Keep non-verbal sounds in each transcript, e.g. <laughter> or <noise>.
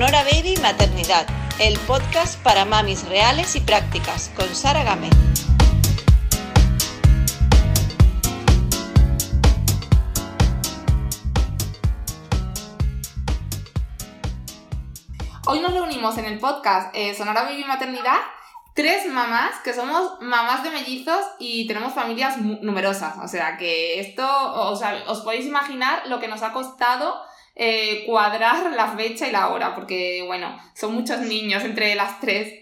Sonora Baby Maternidad, el podcast para mamis reales y prácticas, con Sara Gámez. Hoy nos reunimos en el podcast eh, Sonora Baby Maternidad tres mamás que somos mamás de mellizos y tenemos familias numerosas. O sea que esto, os podéis imaginar lo que nos ha costado eh, cuadrar la fecha y la hora, porque bueno, son muchos niños entre las tres.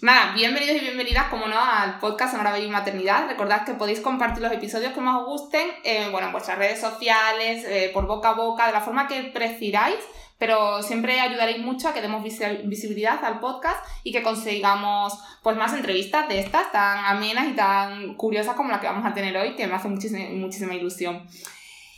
Nada, bienvenidos y bienvenidas, como no, al podcast Sonora Baby Maternidad. Recordad que podéis compartir los episodios que más os gusten eh, bueno, en vuestras redes sociales, eh, por boca a boca, de la forma que prefiráis pero siempre ayudaréis mucho a que demos visibilidad al podcast y que consigamos pues más entrevistas de estas tan amenas y tan curiosas como la que vamos a tener hoy, que me hace muchísima ilusión.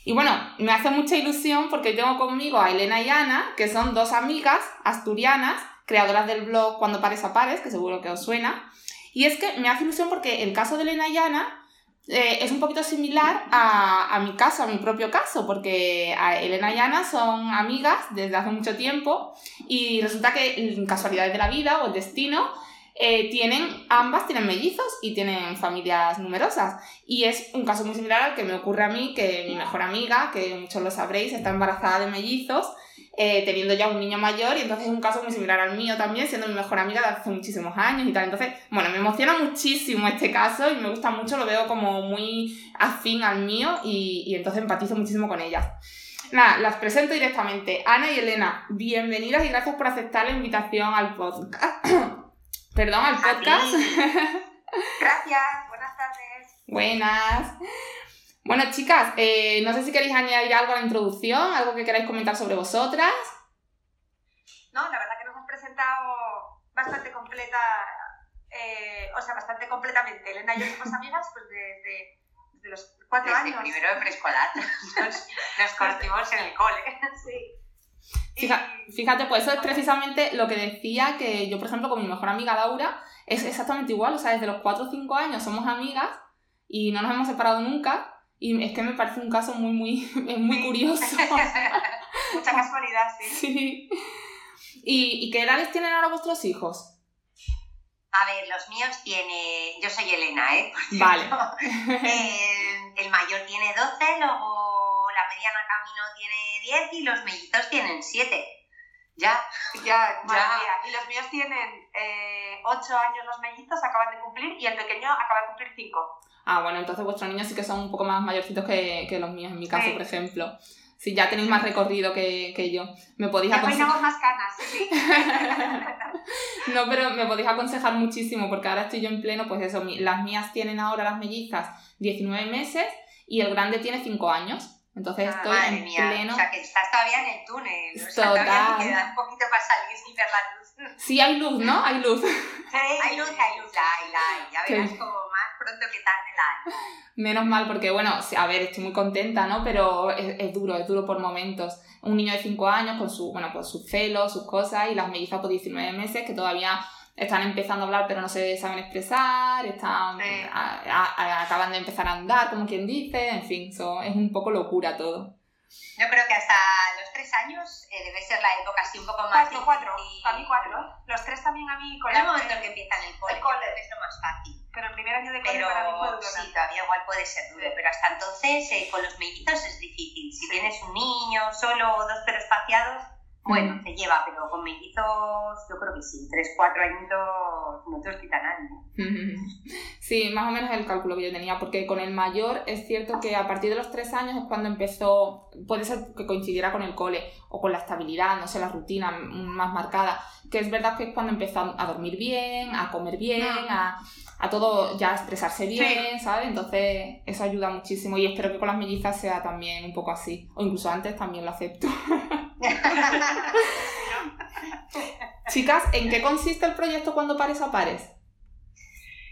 Y bueno, me hace mucha ilusión porque tengo conmigo a Elena y Ana, que son dos amigas asturianas, creadoras del blog Cuando pares a pares, que seguro que os suena. Y es que me hace ilusión porque el caso de Elena y Ana eh, es un poquito similar a, a, mi caso, a mi propio caso, porque Elena y Ana son amigas desde hace mucho tiempo y resulta que en casualidades de la vida o el destino eh, tienen, ambas tienen mellizos y tienen familias numerosas. Y es un caso muy similar al que me ocurre a mí, que mi mejor amiga, que muchos lo sabréis, está embarazada de mellizos eh, teniendo ya un niño mayor y entonces es un caso muy similar al mío también, siendo mi mejor amiga de hace muchísimos años y tal. Entonces, bueno, me emociona muchísimo este caso y me gusta mucho, lo veo como muy afín al mío y, y entonces empatizo muchísimo con ellas. Nada, las presento directamente. Ana y Elena, bienvenidas y gracias por aceptar la invitación al podcast. <coughs> Perdón, al podcast. <laughs> Gracias, buenas tardes. Buenas. Bueno, chicas, eh, no sé si queréis añadir algo a la introducción, algo que queráis comentar sobre vosotras. No, la verdad que nos hemos presentado bastante completa, eh, o sea, bastante completamente. Elena y yo somos amigas pues desde, los cuatro desde años. primero de preescolar. <laughs> Nos, nos <laughs> conocimos en el cole. Sí. Fíjate, pues eso es precisamente lo que decía que yo, por ejemplo, con mi mejor amiga Laura, es exactamente igual. O sea, desde los 4 o 5 años somos amigas y no nos hemos separado nunca. Y es que me parece un caso muy, muy, <laughs> muy curioso. <laughs> Mucha casualidad, sí. Sí. ¿Y, ¿Y qué edades tienen ahora vuestros hijos? A ver, los míos tiene. Yo soy Elena, ¿eh? Vale. <laughs> Eh, el mayor tiene 12, luego camino tiene 10 y los mellitos tienen 7. Ya, Ya, madre Ya. mía. Y los míos tienen eh, 8 años los mellizos, acaban de cumplir, y el pequeño acaba de cumplir 5. Ah, bueno, entonces vuestros niños sí que son un poco más mayorcitos que, que los míos, en mi caso, Sí. por ejemplo. Si ya tenéis más recorrido que, que yo. Me podéis Ya aconsejar. más canas, sí. <laughs> <laughs> No, pero me podéis aconsejar muchísimo porque ahora estoy yo en pleno, pues eso, las mías tienen ahora las mellizas 19 meses y el grande tiene 5 años. Entonces Ah, estoy madre en mía. pleno. O sea, que estás todavía en el túnel. O sea, Total. todavía te queda un poquito para salir sin ver la luz. Sí hay luz, ¿no? Hay luz. Sí. Hay luz, hay luz, la hay, la hay. Ya verás bien. como más pronto que tarde la hay. Menos mal porque, bueno, sí, a ver, estoy muy contenta, ¿no? Pero es, es duro, es duro por momentos. Un niño de 5 años con su, bueno, pues sus celos, sus cosas y las mellizas por 19 meses que todavía están empezando a hablar pero no se saben expresar, están, Sí. a- a- a- acaban de empezar a andar, como quien dice, en fin, so- es un poco locura todo. Yo creo que hasta los tres años eh, debe ser la época así un poco más Cuatro, cuatro. difícil. Para mí cuatro. Los tres también a mí con Es el momento en que empiezan el cole, El cole. es lo más fácil. Pero el primer año de cole Pero para mí fue duro. sí, todavía igual puede ser duro. Pero hasta entonces eh, con los mellizos es difícil. Si tienes un niño solo o dos pero espaciados, bueno, se lleva. Pero con mellizos yo creo que sí. Tres, cuatro añitos no te os quita nadie. <laughs> Sí, más o menos el cálculo que yo tenía, porque con el mayor es cierto que a partir de los tres años es cuando empezó, puede ser que coincidiera con el cole o con la estabilidad, no sé, la rutina más marcada, que es verdad que es cuando empezó a dormir bien, a comer bien, a, a todo ya expresarse bien, ¿sabes? Entonces eso ayuda muchísimo y espero que con las mellizas sea también un poco así, o incluso antes también lo acepto. <laughs> Chicas, ¿en qué consiste el proyecto cuando pares a pares?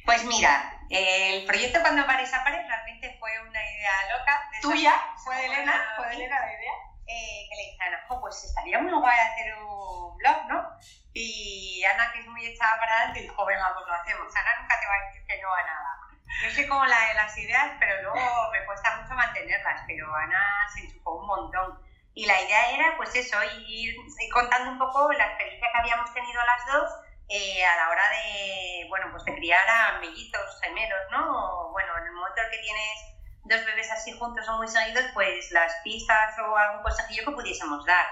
Pues mira, el proyecto cuando pares a pares realmente fue una idea loca. de Tuya, fue de Elena, fue de Elena la idea. Eh, que le dije a Ana, "Jo, pues estaría muy guay hacer un blog, ¿no? Y Ana, que es muy echada para adelante, dijo, venga, pues lo hacemos. Ana nunca te va a decir que no a nada. No sé cómo la de las ideas, pero luego me cuesta mucho mantenerlas, pero Ana se enchufó un montón. Y la idea era, pues eso, ir contando un poco la experiencia que habíamos tenido las dos eh, a la hora de, bueno, pues de criar a mellizos, gemelos, ¿no? bueno, en el momento en que tienes dos bebés así juntos o muy seguidos, pues las pistas o algún consejillo que pudiésemos dar.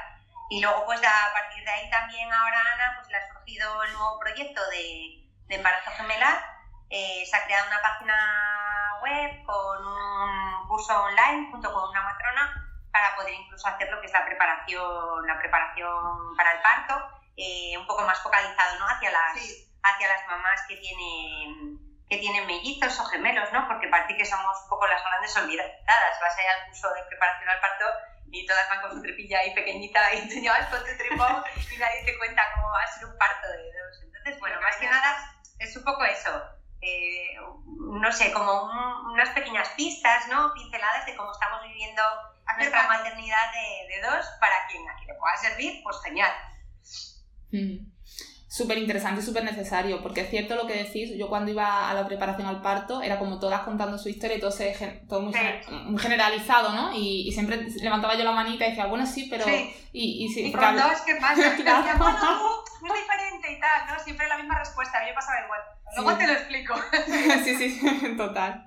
Y luego, pues a partir de ahí también ahora Ana, pues le ha surgido el nuevo proyecto de, de embarazo gemelar. Eh, se ha creado una página web con un curso online junto con una matrona para poder incluso hacer lo que es la preparación, la preparación para el parto eh, un poco más focalizado ¿no? hacia, las, hacia las mamás que tienen, que tienen mellizos o gemelos, ¿no? porque parece que somos un poco las grandes olvidadas. Vas allá al curso de preparación al parto y todas van con su tripilla ahí pequeñita y te llevas con tu tripón y nadie te cuenta cómo va a ser un parto de dos. Entonces, bueno, más que nada es un poco eso. Eh, no sé, como unas pequeñas pistas, ¿no? Pinceladas de cómo estamos viviendo nuestra maternidad de, de dos para quien a quien le pueda servir, pues genial. Mm. Súper interesante y súper necesario, porque es cierto lo que decís, yo cuando iba a la preparación al parto era como todas contando su historia y todo, se, todo muy, generalizado, ¿no? Y, siempre levantaba yo la manita y decía, bueno, sí, pero... Y, y, sí, y con dos, ¿qué pasa? Y decía, bueno, muy diferente y tal, ¿no? Siempre la misma respuesta, a mí me pasaba igual. Luego te lo explico. <laughs> sí, sí, <laughs> total.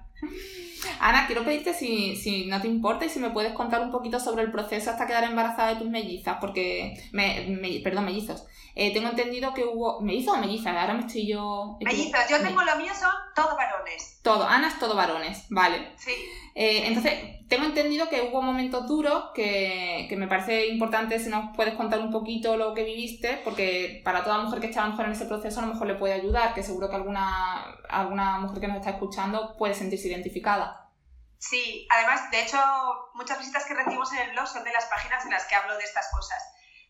Ana, quiero pedirte si, si, no te importa y si me puedes contar un poquito sobre el proceso hasta quedar embarazada de tus mellizas, porque, me, perdón, mellizos, eh, tengo entendido que hubo. ¿Mellizos o mellizas? Ahora me estoy yo. Mellizos, yo tengo lo mío, son todos varones. Todo, Ana es todo varones, vale. Sí. Eh, entonces, tengo entendido que hubo momentos duros que, que, me parece importante si nos puedes contar un poquito lo que viviste, porque para toda mujer que está a lo mejor en ese proceso a lo mejor le puede ayudar, que seguro que alguna, alguna mujer que nos está escuchando puede sentirse identificada. Sí, además, de hecho, muchas visitas que recibimos en el blog son de las páginas en las que hablo de estas cosas.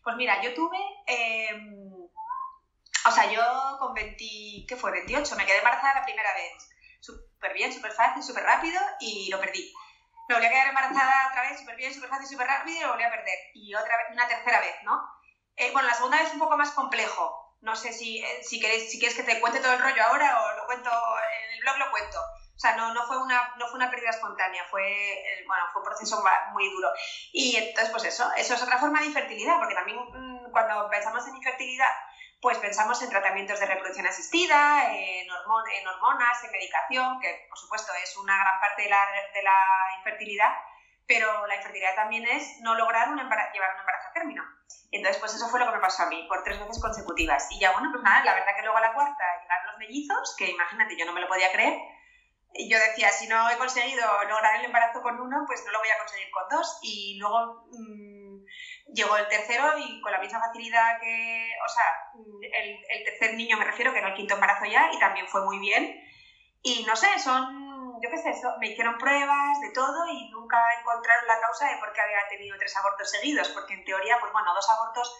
Pues mira, yo tuve, em, o sea, yo con 20, ¿qué fue? 28, me quedé embarazada la primera vez. Súper bien, súper fácil, súper rápido y lo perdí. Me volví a quedar embarazada otra vez, súper bien, súper fácil, súper rápido y lo volví a perder. Y otra vez, una tercera vez, ¿no? Eh, bueno, la segunda vez un poco más complejo. No sé si, eh, si, queréis, si quieres que te cuente todo el rollo ahora o lo cuento en el blog, lo cuento. O sea, no, no, fue una, no fue una pérdida espontánea, fue, eh, bueno, fue un proceso muy duro. Y entonces, pues eso, eso es otra forma de infertilidad, porque también mm, cuando pensamos en infertilidad, pues pensamos en tratamientos de reproducción asistida, en, en hormonas, en medicación, que por supuesto es una gran parte de la, de la infertilidad, pero la infertilidad también es no lograr un llevar un embarazo a término. Entonces, pues eso fue lo que me pasó a mí, por tres veces consecutivas. Y ya, bueno, pues nada, la verdad que luego a la cuarta llegaron los mellizos, que imagínate, yo no me lo podía creer, y yo decía, si no he conseguido lograr el embarazo con uno, pues no lo voy a conseguir con dos. Y luego mmm, llegó el tercero y con la misma facilidad que, o sea, el, el, tercer niño me refiero, que era el quinto embarazo ya, y también fue muy bien. Y no sé, son, yo qué sé, me hicieron pruebas de todo y nunca encontraron la causa de por qué había tenido tres abortos seguidos, porque en teoría, pues bueno, dos abortos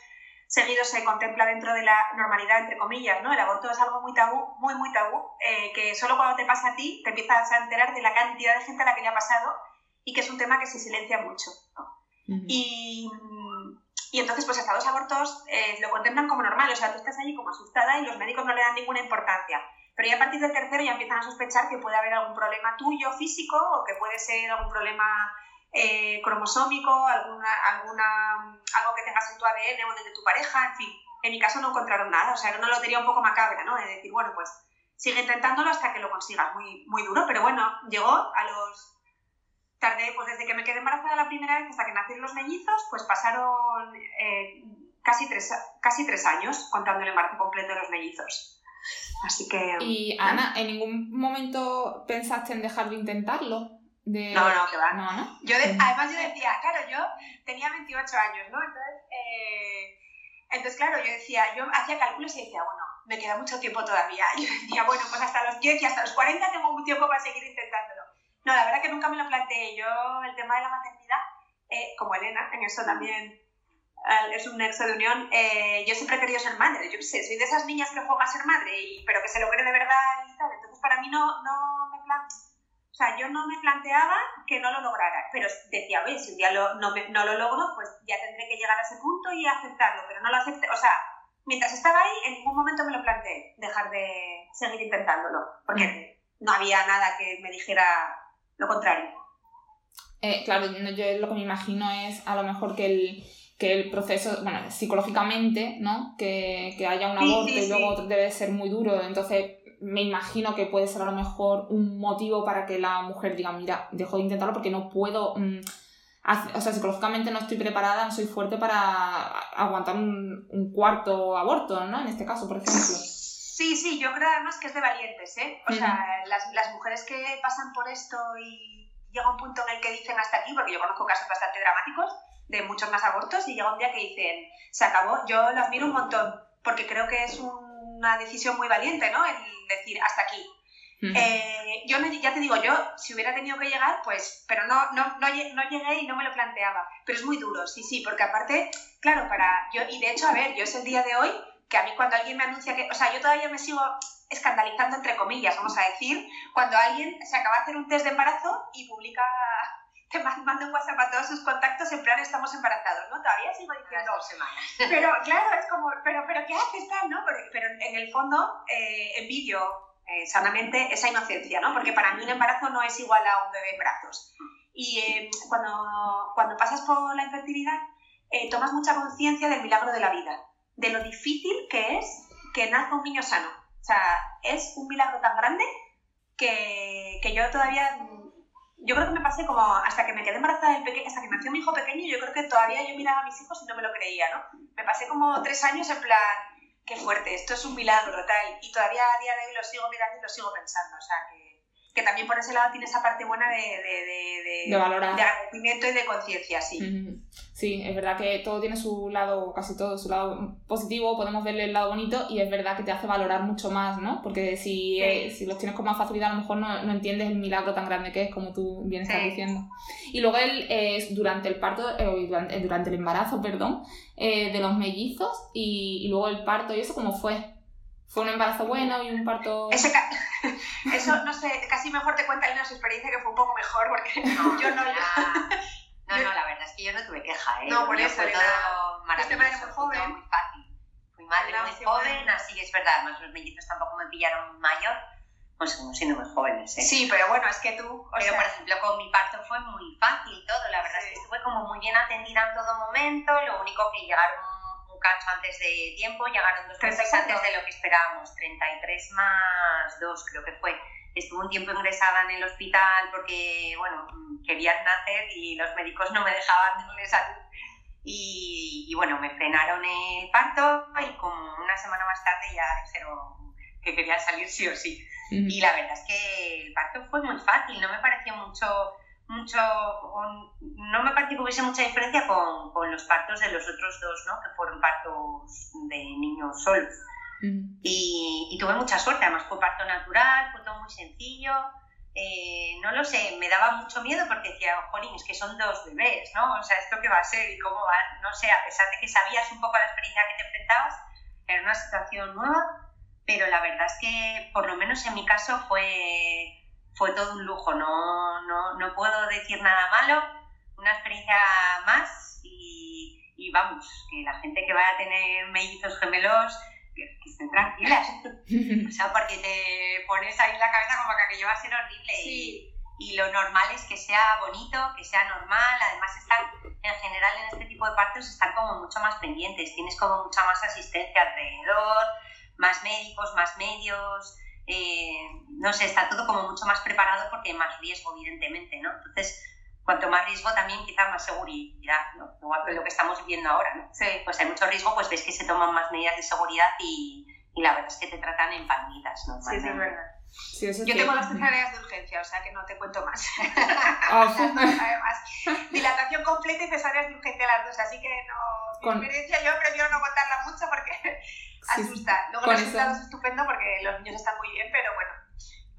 seguido se contempla dentro de la normalidad, entre comillas, ¿no? El aborto es algo muy tabú, muy, muy tabú, eh, que solo cuando te pasa a ti te empiezas a enterar de la cantidad de gente a la que le ha pasado y que es un tema que se silencia mucho, y, y, entonces, pues hasta dos abortos eh, lo contemplan como normal, o sea, tú estás allí como asustada y los médicos no le dan ninguna importancia. Pero ya a partir del tercero ya empiezan a sospechar que puede haber algún problema tuyo físico o que puede ser algún problema eh, cromosómico, alguna, alguna, algo que tengas en tu ADN o de tu pareja, en fin. En mi caso no encontraron nada, o sea, era una lotería un poco macabra, ¿no? De decir, bueno, pues sigue intentándolo hasta que lo consigas, muy, muy duro, pero bueno, llegó a los... Tardé, pues desde que me quedé embarazada la primera vez hasta que nacieron los mellizos, pues pasaron eh, casi, tres, casi tres años contando el embarazo completo de los mellizos. Así que... Y Ana, ¿en ningún momento pensaste en dejar de intentarlo? No, no, que va. No, Yo además yo decía, claro, yo tenía 28 años, ¿no? Entonces, eh, entonces, claro, yo decía, yo hacía cálculos y decía, bueno, me queda mucho tiempo todavía. Y <laughs> yo decía, bueno, pues hasta los 10 y hasta los 40 tengo un tiempo para seguir intentándolo. No, la verdad que nunca me lo planteé. Yo, el tema de la maternidad, eh, como Elena, en eso también es un nexo de unión, eh, yo siempre he querido ser madre. Yo sé, soy de esas niñas que juega a ser madre, y, pero que se lo cree de verdad y tal. Entonces, para mí no, no me planteé o sea, yo no me planteaba que no lo lograra, pero decía, oye, si un día lo, no, no, lo logro, pues ya tendré que llegar a ese punto y aceptarlo, pero no lo acepté, o sea, mientras estaba ahí, en ningún momento me lo planteé, dejar de seguir intentándolo, porque no había nada que me dijera lo contrario. Eh, claro, yo lo que me imagino es a lo mejor que el, que el proceso, bueno, psicológicamente, ¿no? Que, que haya un aborto y luego debe ser muy duro. Entonces, me imagino que puede ser a lo mejor un motivo para que la mujer diga, mira, dejo de intentarlo porque no puedo... Mm, o sea, psicológicamente no estoy preparada, no soy fuerte para aguantar un, un, cuarto aborto, ¿no? En este caso, por ejemplo. Sí, sí, yo creo además que es de valientes, ¿eh? O sea, las, las mujeres que pasan por esto y llega un punto en el que dicen hasta aquí, porque yo conozco casos bastante dramáticos de muchos más abortos, y llega un día que dicen, se acabó, yo lo admiro un montón, porque creo que es una decisión muy valiente, ¿no? El decir, hasta aquí. Eh, yo ya te digo, yo si hubiera tenido que llegar, pues, pero no, no, no, llegué y no me lo planteaba. Pero es muy duro, sí, sí, porque aparte, claro, para yo, y de hecho, a ver, yo es el día de hoy que a mí cuando alguien me anuncia que, o sea, yo todavía me sigo escandalizando entre comillas, vamos a decir, cuando alguien se acaba de hacer un test de embarazo y publica te manda un WhatsApp a todos sus contactos en plan estamos embarazados, ¿no? Todavía sigo diciendo dos semanas. <laughs> Pero claro, es como, pero, pero ¿qué haces tal, no? Pero, en el fondo eh, envidio eh, sanamente esa inocencia, ¿no? Porque para mí un embarazo no es igual a un bebé en brazos. Y eh, cuando, cuando pasas por la infertilidad, eh, tomas mucha conciencia del milagro de la vida, de lo difícil que es que nazca un niño sano. O sea, es un milagro tan grande que, que yo todavía yo creo que me pasé como hasta que me quedé embarazada del pequeño, hasta que nació mi hijo pequeño, yo creo que todavía yo miraba a mis hijos y no me lo creía, ¿no? Me pasé como tres años en plan, qué fuerte, esto es un milagro, tal, y todavía a día de hoy lo sigo mirando y lo sigo pensando, o sea, que, que también por ese lado tiene esa parte buena de, de, de, de valorar. de agradecimiento y de conciencia, sí. Sí, es verdad que todo tiene su lado, casi todo, su lado positivo, podemos verle el lado bonito y es verdad que te hace valorar mucho más, ¿no? Porque si, eh, si los tienes con más facilidad, a lo mejor no, no, entiendes el milagro tan grande que es, como tú bien estás diciendo. Y luego él, eh, durante el parto, eh, durante, durante, el embarazo, perdón, de los mellizos y, y luego el parto, ¿y eso cómo fue? ¿Fue un embarazo bueno y un parto...? Ese Eso, no sé, casi mejor te cuenta Elena su experiencia que fue un poco mejor porque <laughs> no, yo no... No, no, la verdad es que yo no tuve queja, ¿eh? No, por eso, fue todo maravilloso. madre muy joven. muy fácil. Fui madre muy joven, así es verdad, más los mellizos tampoco me pillaron mayor, pues seguimos siendo muy jóvenes, ¿eh? Sí, pero bueno, es que tú... pero, por ejemplo, con mi parto fue muy fácil todo, la verdad es que estuve como muy bien atendida en todo momento, lo único que llegaron antes de tiempo, llegaron dos meses antes de lo que esperábamos, 33 más 2 creo que fue. Estuve un tiempo ingresada en el hospital porque, bueno, querían nacer y los médicos no me dejaban darle salud. Y, y, bueno, me frenaron el parto y como una semana más tarde ya dijeron que quería salir sí o sí. Y la verdad es que el parto fue muy fácil, no me pareció mucho mucho, no me pareció que hubiese mucha diferencia con, con, los partos de los otros dos, ¿no? que fueron partos de niños solos. y, y, tuve mucha suerte, además fue parto natural, fue todo muy sencillo. Eh, no lo sé, me daba mucho miedo porque decía, jolín, es que son dos bebés, ¿no? O sea, ¿esto qué va a ser y cómo va? No sé, a pesar de que sabías un poco la experiencia que te enfrentabas, era una situación nueva, pero la verdad es que, por lo menos en mi caso, fue fue todo un lujo, no, no, no puedo decir nada malo, una experiencia más y, y, vamos, que la gente que vaya a tener mellizos gemelos, que, estén tranquilas, <laughs> o sea, porque te pones ahí la cabeza como que aquello va a ser horrible y, y, lo normal es que sea bonito, que sea normal, además están, en general en este tipo de partos están como mucho más pendientes, tienes como mucha más asistencia alrededor, más médicos, más medios, eh, no sé, está todo como mucho más preparado porque hay más riesgo, evidentemente, ¿no? Entonces, cuanto más riesgo también quizá más seguridad, ¿no? Igual que lo que estamos viendo ahora, ¿no? Sí. Pues hay mucho riesgo, pues ves que se toman más medidas de seguridad y, y la verdad es que te tratan en palmitas, ¿no? Sí, sí, es verdad. Sí, eso Yo tengo las cesáreas de urgencia, o sea que no te cuento más. <laughs> Oh. Además, dilatación completa y cesáreas de urgencia las dos, así que no. Con... Mi experiencia yo prefiero no contarla mucho porque asusta. Luego el resultado es estupendo porque los niños están muy bien, pero bueno,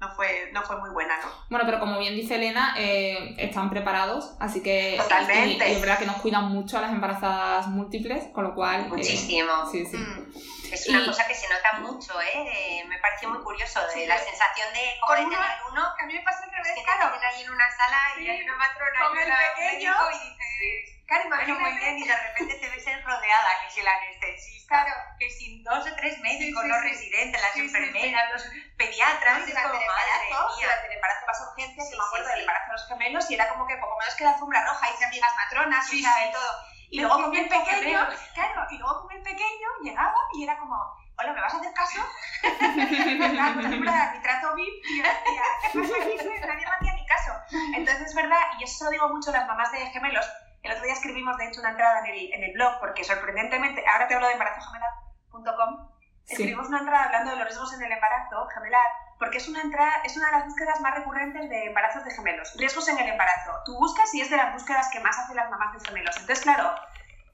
no fue, no fue muy buena, ¿no? Bueno, pero como bien dice Elena, eh, están preparados, así que... Totalmente. Y, es verdad que nos cuidan mucho a las embarazadas múltiples, con lo cual... Eh, Muchísimo. sí, sí. Mm. Es una cosa que se nota mucho, ¿eh? me pareció muy curioso, de la sensación de como de tener uno... A mí me pasa al revés, que claro. Te ahí en una sala y hay una matrona con y el pequeño y dices... Claro, bueno, muy bien, y de repente te ves rodeada, que si el anestesista, claro. que sin dos o tres médicos, sí, sí, los sí. residentes, las Sí, sí, enfermeras, los pediatras, No, y es como madre mía. el embarazo vas a urgencias, Sí, y me acuerdo sí, del sí. embarazo a las gemelos y era como que poco menos que la alfombra roja, hice amigas matronas, y todo. Y luego con el pequeño, claro, y luego con el pequeño llegaba y era como, hola, ¿me vas a hacer caso? <laughs> mi trato VIP y yo decía, ¿qué pasa aquí? Nadie me hacía ni caso. Entonces es verdad, y eso digo mucho las mamás de gemelos, el otro día escribimos de hecho una entrada en el, en el blog, porque sorprendentemente, ahora te hablo de embarazogemelar.com, escribimos una entrada hablando de los riesgos en el embarazo gemelar, porque es una entrada, es una de las búsquedas más recurrentes de embarazos de gemelos. Riesgos en el embarazo. Tú buscas y es de las búsquedas que más hacen las mamás de gemelos. Entonces, claro,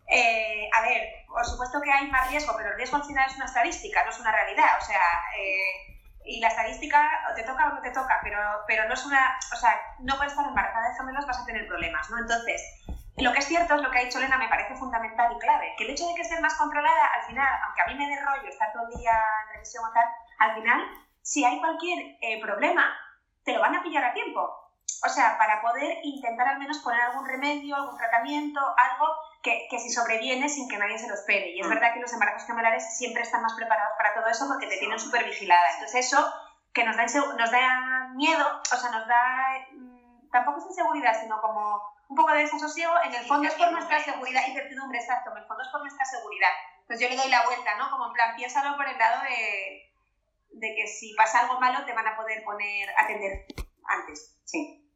eh, a ver, por supuesto que hay más riesgo, pero el riesgo al final es una estadística, no es una realidad. O sea, eh, y la estadística te toca o no te toca, pero, pero no es una. O sea, no por estar embarazada de gemelos vas a tener problemas, ¿no? Entonces, lo que es cierto es lo que ha dicho Elena, me parece fundamental y clave, que el hecho de que esté más controlada, al final, aunque a mí me dé rollo estar todo el día en revisión o tal, al final si hay cualquier eh, problema, te lo van a pillar a tiempo. O sea, para poder intentar al menos poner algún remedio, algún tratamiento, algo que, que si sobreviene sin que nadie se lo espere. Y es mm. verdad que los embarazos gemelares siempre están más preparados para todo eso porque te tienen súper vigilada. Entonces eso que nos da, nos da miedo, o sea, nos da... Mm, tampoco es inseguridad, sino como un poco de desasosiego, en el fondo es por nuestra seguridad, incertidumbre, exacto, en el fondo es por nuestra seguridad. Entonces yo le doy la vuelta, ¿no? Como en plan, piénsalo por el lado de, de que si pasa algo malo te van a poder poner, atender antes. Sí.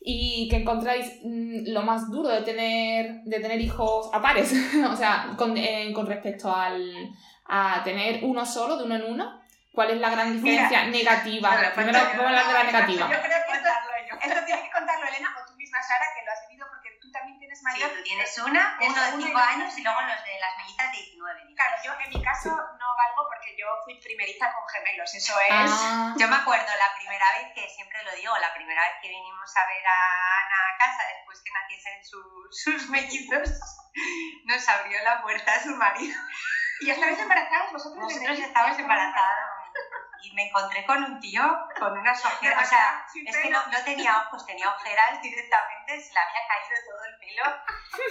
¿Y qué encontráis mm, lo más duro de tener, de tener hijos a pares? <laughs> o sea, con, eh, con, respecto al, a tener uno solo, de uno en uno. ¿Cuál es la gran diferencia negativa? Primero vamos a hablar de la negativa. Yo creo que esto, esto tiene que contarlo Elena o tú misma, Sara, que lo has vivido porque tú también tienes mayor. Sí, tú tienes una, uno de 5 años y luego los de las mellitas de 19. Claro, yo en mi caso no valgo porque yo fui primeriza con gemelos, eso es. Ah. Yo me acuerdo la primera vez que siempre lo digo, la primera vez que vinimos a ver a Ana a casa después que naciesen sus, sus mellizos, nos abrió la puerta a su marido. ¿Y estabais embarazadas vosotros? Nosotros estábamos embarazadas y me encontré con un tío con unas ojeras, o sea, es que no, no, tenía ojos, tenía ojeras directamente, se le había caído todo el pelo,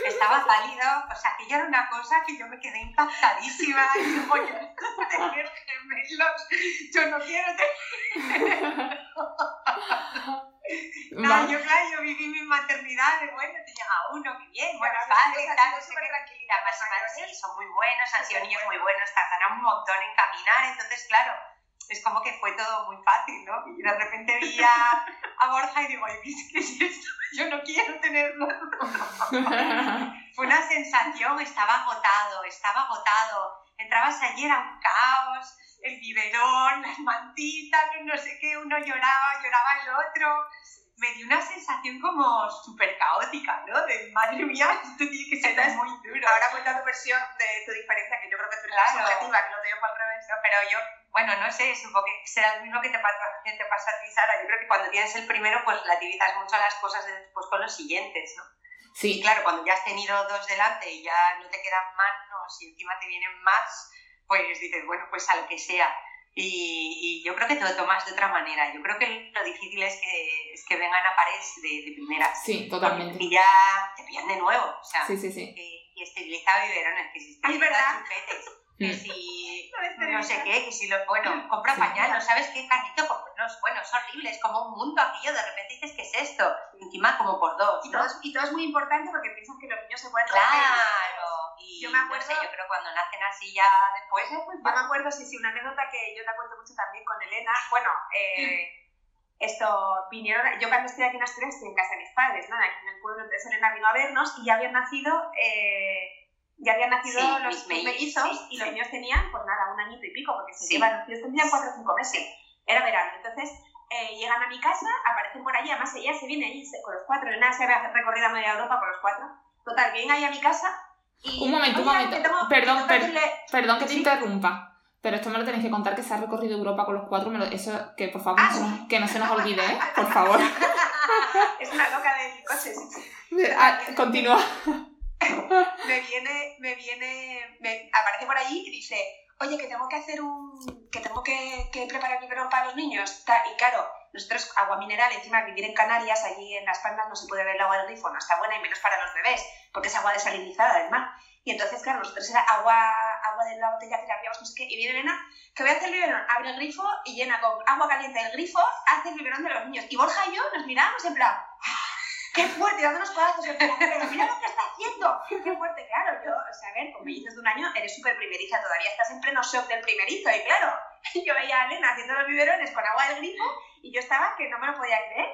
estaba pálido, o sea, aquello era una cosa que yo me quedé impactadísima, y yo, oye, tener gemelos, yo no quiero tener... No, yo, claro, yo viví mi maternidad de, bueno, te llega uno, qué bien, bueno, padre, tal, súper tranquilidad. Además, sí, son muy buenos, han sido niños muy buenos, tardarán un montón en caminar, entonces, claro, es como que fue todo muy fácil, ¿no? Y de repente vi a, Borja y digo, ¿qué es esto? Yo no quiero tenerlo. <laughs> fue una sensación, estaba agotado, estaba agotado. Entrabas allí, era un caos, el biberón, las mantitas, no sé qué, uno lloraba, lloraba el otro me dio una sensación como súper caótica, ¿no? De madre mía, esto tiene que ser muy duro. Ahora cuenta tu versión de tu diferencia, que yo creo que tú eres claro. subjetiva, que lo tengo al revés. pero yo, bueno, no sé, supongo que será lo mismo que te, pasa, que te pasa a ti, Sara. Yo creo que cuando tienes el primero, pues relativizas mucho las cosas después con los siguientes, ¿no? Sí. Y claro, cuando ya has tenido dos delante y ya no te quedan manos y encima te vienen más, pues dices, bueno, pues a lo que sea. Y, yo creo que te lo tomas de otra manera. Yo creo que lo difícil es que, es que vengan a pares de, de primera. Sí, totalmente. Y ya te pillan de nuevo. O sea, sí, sí, sí. y esterilizar biberones, que si esterilizar chupetes, que mm. No sé qué, que si lo. Bueno, <laughs> compra pañal, ¿no sabes qué? Carrito, no, bueno, es horrible, es como un mundo aquello. De repente dices, ¿qué es esto? Encima, como por dos. Y, todo, es, y todo es muy importante porque piensan que los niños se pueden Claro. Y yo me acuerdo, yo creo cuando nacen así ya después Yo me acuerdo, sí, sí, una anécdota que yo te cuento mucho también con Elena. Bueno, eh, <laughs> esto, vinieron, yo cuando estoy aquí en Asturias estoy en casa de mis padres, ¿no? Aquí en el pueblo, entonces Elena vino a vernos y ya habían nacido, eh, ya habían nacido los mellizos y los niños tenían, pues nada, un añito y pico, porque se llevan, los niños tenían cuatro o cinco meses. Era verano, entonces eh, llegan a mi casa, aparecen por allí, además ella se viene allí con los cuatro, Elena se había recorrido a media Europa con los cuatro. Total, vienen ahí a mi casa un momento, un momento. perdón, perdón que te interrumpa. Pero esto me lo tenéis que contar que se ha recorrido Europa con los cuatro. eso, que por favor, ah, que no se nos olvide, ¿eh? <laughs> por favor. es una loca de coches. <laughs> Ah, continúa. <laughs> me viene, me viene, me aparece por allí y dice, oye, que tengo que hacer un, que tengo que, que preparar biberón para los niños. Y claro, nosotros agua mineral, encima vivir en Canarias, allí en las pandas no se puede ver el agua del grifo, no está buena y menos para los bebés, porque es agua desalinizada además. Y entonces, claro, nosotros era agua, agua de la botella que habíamos, no sé qué, y viene Elena, que voy a hacer el biberón, abre el grifo y llena con agua caliente el grifo, hace el biberón de los niños. Y Borja y yo nos miramos en plan, ¡ah! ¡Qué fuerte! Dando unos codazos pero mira lo que está haciendo. ¡Qué fuerte! Claro, yo, o sea, a ver, con mellizos de un año eres súper primeriza, todavía estás en pleno shock del primerizo. Y claro, <laughs> yo veía a Elena haciendo los biberones con agua del grifo y yo estaba que no me lo podía creer.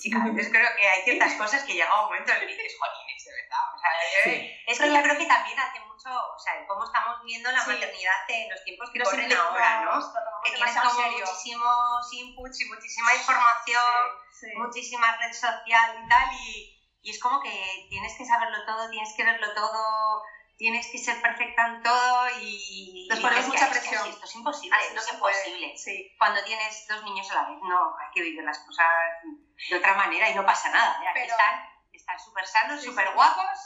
Chica, yo creo que hay ciertas cosas que llega un momento en el que dices, jolines, de verdad. O sea, Sí. es que yo creo que también hace mucho, o sea, cómo estamos viviendo la Sí. maternidad en los tiempos que corren ahora, ¿no? Que tienes como serio. muchísimos inputs y muchísima información, Sí, sí. muchísima red social y tal, y, y es como que tienes que saberlo todo, tienes que verlo todo, tienes que ser perfecta en todo y... Nos y ponemos es que mucha es que presión. esto es imposible, Así no es imposible. Sí. Cuando tienes dos niños a la vez, no, hay que vivir las cosas de otra manera y no pasa nada. Pero- están están súper sanos, Sí, súper sí. guapos